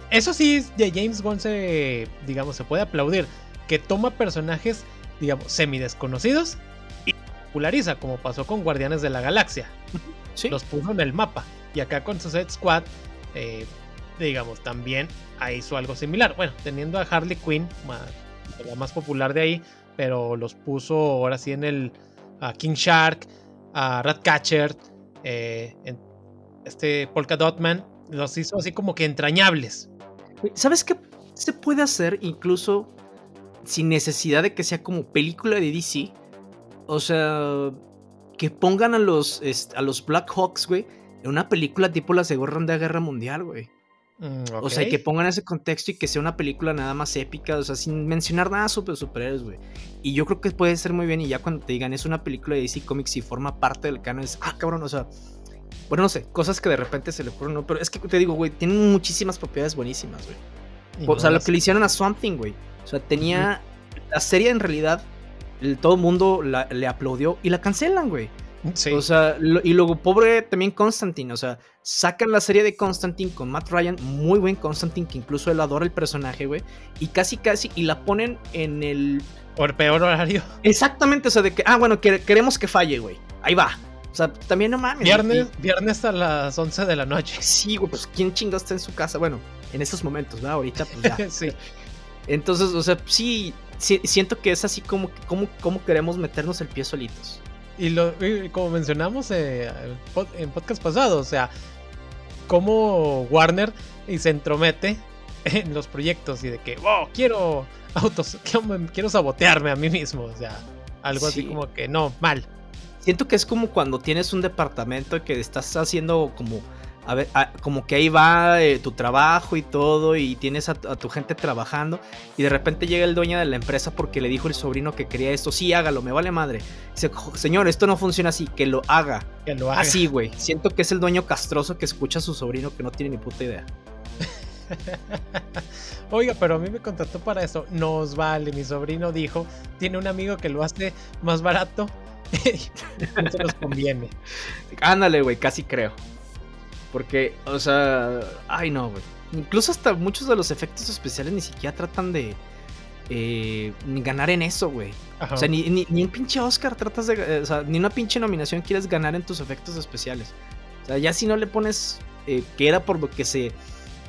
eso sí, de James Gunn se, digamos, se puede aplaudir. Que toma personajes, digamos, semi desconocidos y populariza, como pasó con Guardianes de la Galaxia. Los puso en el mapa. Y acá con Suicide Squad, eh, digamos, también hizo algo similar. Bueno, teniendo a Harley Quinn, la más popular de ahí, pero los puso ahora sí en el King Shark, a Ratcatcher, eh, este Polka Dotman, los hizo así como que entrañables. ¿Sabes qué se puede hacer incluso sin necesidad de que sea como película de DC? O sea, que pongan a los, a los Black Hawks, güey, en una película tipo la Segunda Guerra Mundial, güey. Mm, o sea, que pongan ese contexto y que sea una película nada más épica, o sea, sin mencionar nada sobre superhéroes, güey. Y yo creo que puede ser muy bien y ya cuando te digan es una película de DC Comics y forma parte del canon, es, ah, cabrón, o sea, bueno, no sé, cosas que de repente se le ocurren, ¿no? Pero es que te digo, güey, tienen muchísimas propiedades buenísimas, güey. O sea, lo que le hicieron a Swamp Thing, güey. O sea, tenía. La serie en realidad, todo el mundo le aplaudió y la cancelan, güey. O sea, y luego, pobre también Constantine. O sea, sacan la serie de Constantine con Matt Ryan, muy buen Constantine, que incluso él adora el personaje, güey. Y casi, casi, y la ponen en el. Por peor horario. Exactamente, o sea, de que, ah, bueno, queremos que falle, güey. Ahí va. O sea, también no mames. Viernes, viernes a las 11 de la noche. Sí, güey, pues ¿quién chingo está en su casa? Bueno, en estos momentos, ¿verdad? Ahorita, pues ya. (laughs) sí. Entonces, o sea, sí, siento que es así como, como, como queremos meternos el pie solitos. Y, lo, como mencionamos eh, en podcast pasado, o sea, cómo Warner y se entromete (laughs) en los proyectos y de que, wow, quiero autos, (laughs) quiero, sabotearme a mí mismo, o sea, algo así como que no, mal. Siento que es como cuando tienes un departamento que estás haciendo como a ver, como que ahí va eh, tu trabajo y todo, y tienes a, tu gente trabajando, y de repente llega el dueño de la empresa porque le dijo el sobrino que quería esto, sí, hágalo, me vale madre. Dice, señor, esto no funciona así, que lo haga. Que lo haga. Así, güey. Siento que es el dueño castroso que escucha a su sobrino que no tiene ni puta idea. (laughs) Oiga, pero a mí me contrató para eso. Nos vale, mi sobrino dijo, tiene un amigo que lo hace más barato. (laughs) no se nos conviene. Ándale, güey, casi creo. Porque, o sea, ay no, güey. Incluso hasta muchos de los efectos especiales ni siquiera tratan de eh, ganar en eso, güey. O sea, ni, ni, un pinche Oscar tratas de. Eh, o sea, ni una pinche nominación quieres ganar en tus efectos especiales. O sea, ya si no le pones eh, que era por lo que se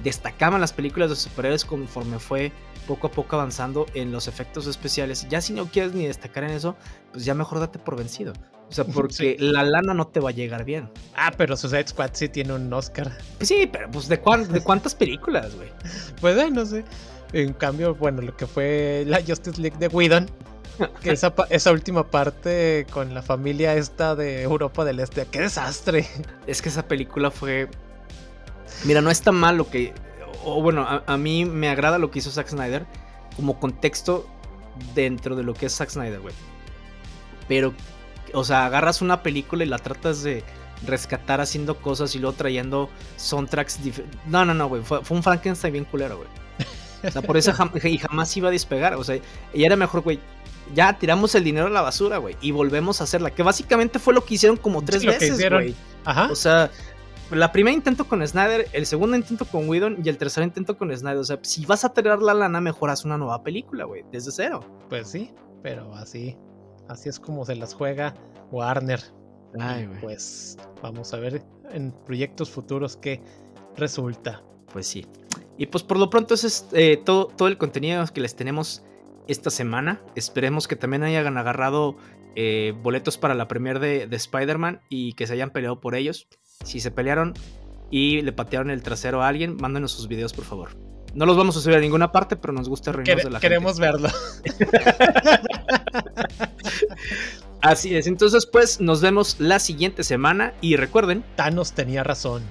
destacaban las películas de superhéroes conforme fue poco a poco avanzando en los efectos especiales. Ya si no quieres ni destacar en eso, pues ya mejor date por vencido. O sea, (laughs) porque la lana no te va a llegar bien. Ah, pero Suicide Squad sí tiene un Oscar. Pues sí, pero pues de, de cuántas películas, güey. (laughs) Pues eh, no sé. En cambio, bueno, lo que fue la Justice League de Whedon, que esa, esa última parte con la familia esta de Europa del Este, qué desastre. (laughs) Es que esa película fue... Mira, no está mal lo que... O bueno, a, a mí me agrada lo que hizo Zack Snyder como contexto dentro de lo que es Zack Snyder, güey. Pero o sea, agarras una película y la tratas de rescatar haciendo cosas y luego trayendo soundtracks diferentes. No, no, no, güey. Fue, un Frankenstein bien culero, güey. O sea, por eso y jamás iba a despegar. O sea, y era mejor, güey. ya tiramos el dinero a la basura, güey, y volvemos a hacerla. Que básicamente fue lo que hicieron como tres veces, güey. Ajá. O sea, la primera intento con Snyder, el segundo intento con Whedon y el tercer intento con Snyder. O sea, si vas a tirar la lana, mejoras una nueva película, güey, desde cero. Pues sí, pero así, así es como se las juega Warner. Ay, güey. Pues vamos a ver en proyectos futuros qué resulta. Pues sí. Y pues por lo pronto ese es eh, todo, todo el contenido que les tenemos esta semana. Esperemos que también hayan agarrado eh, boletos para la premier de, de Spider-Man y que se hayan peleado por ellos. Si se pelearon y le patearon el trasero a alguien, mándenos sus videos, por favor. No los vamos a subir a ninguna parte, pero nos gusta reírnos de la queremos verlo. (laughs) Así es, entonces pues nos vemos la siguiente semana y recuerden... Thanos tenía razón.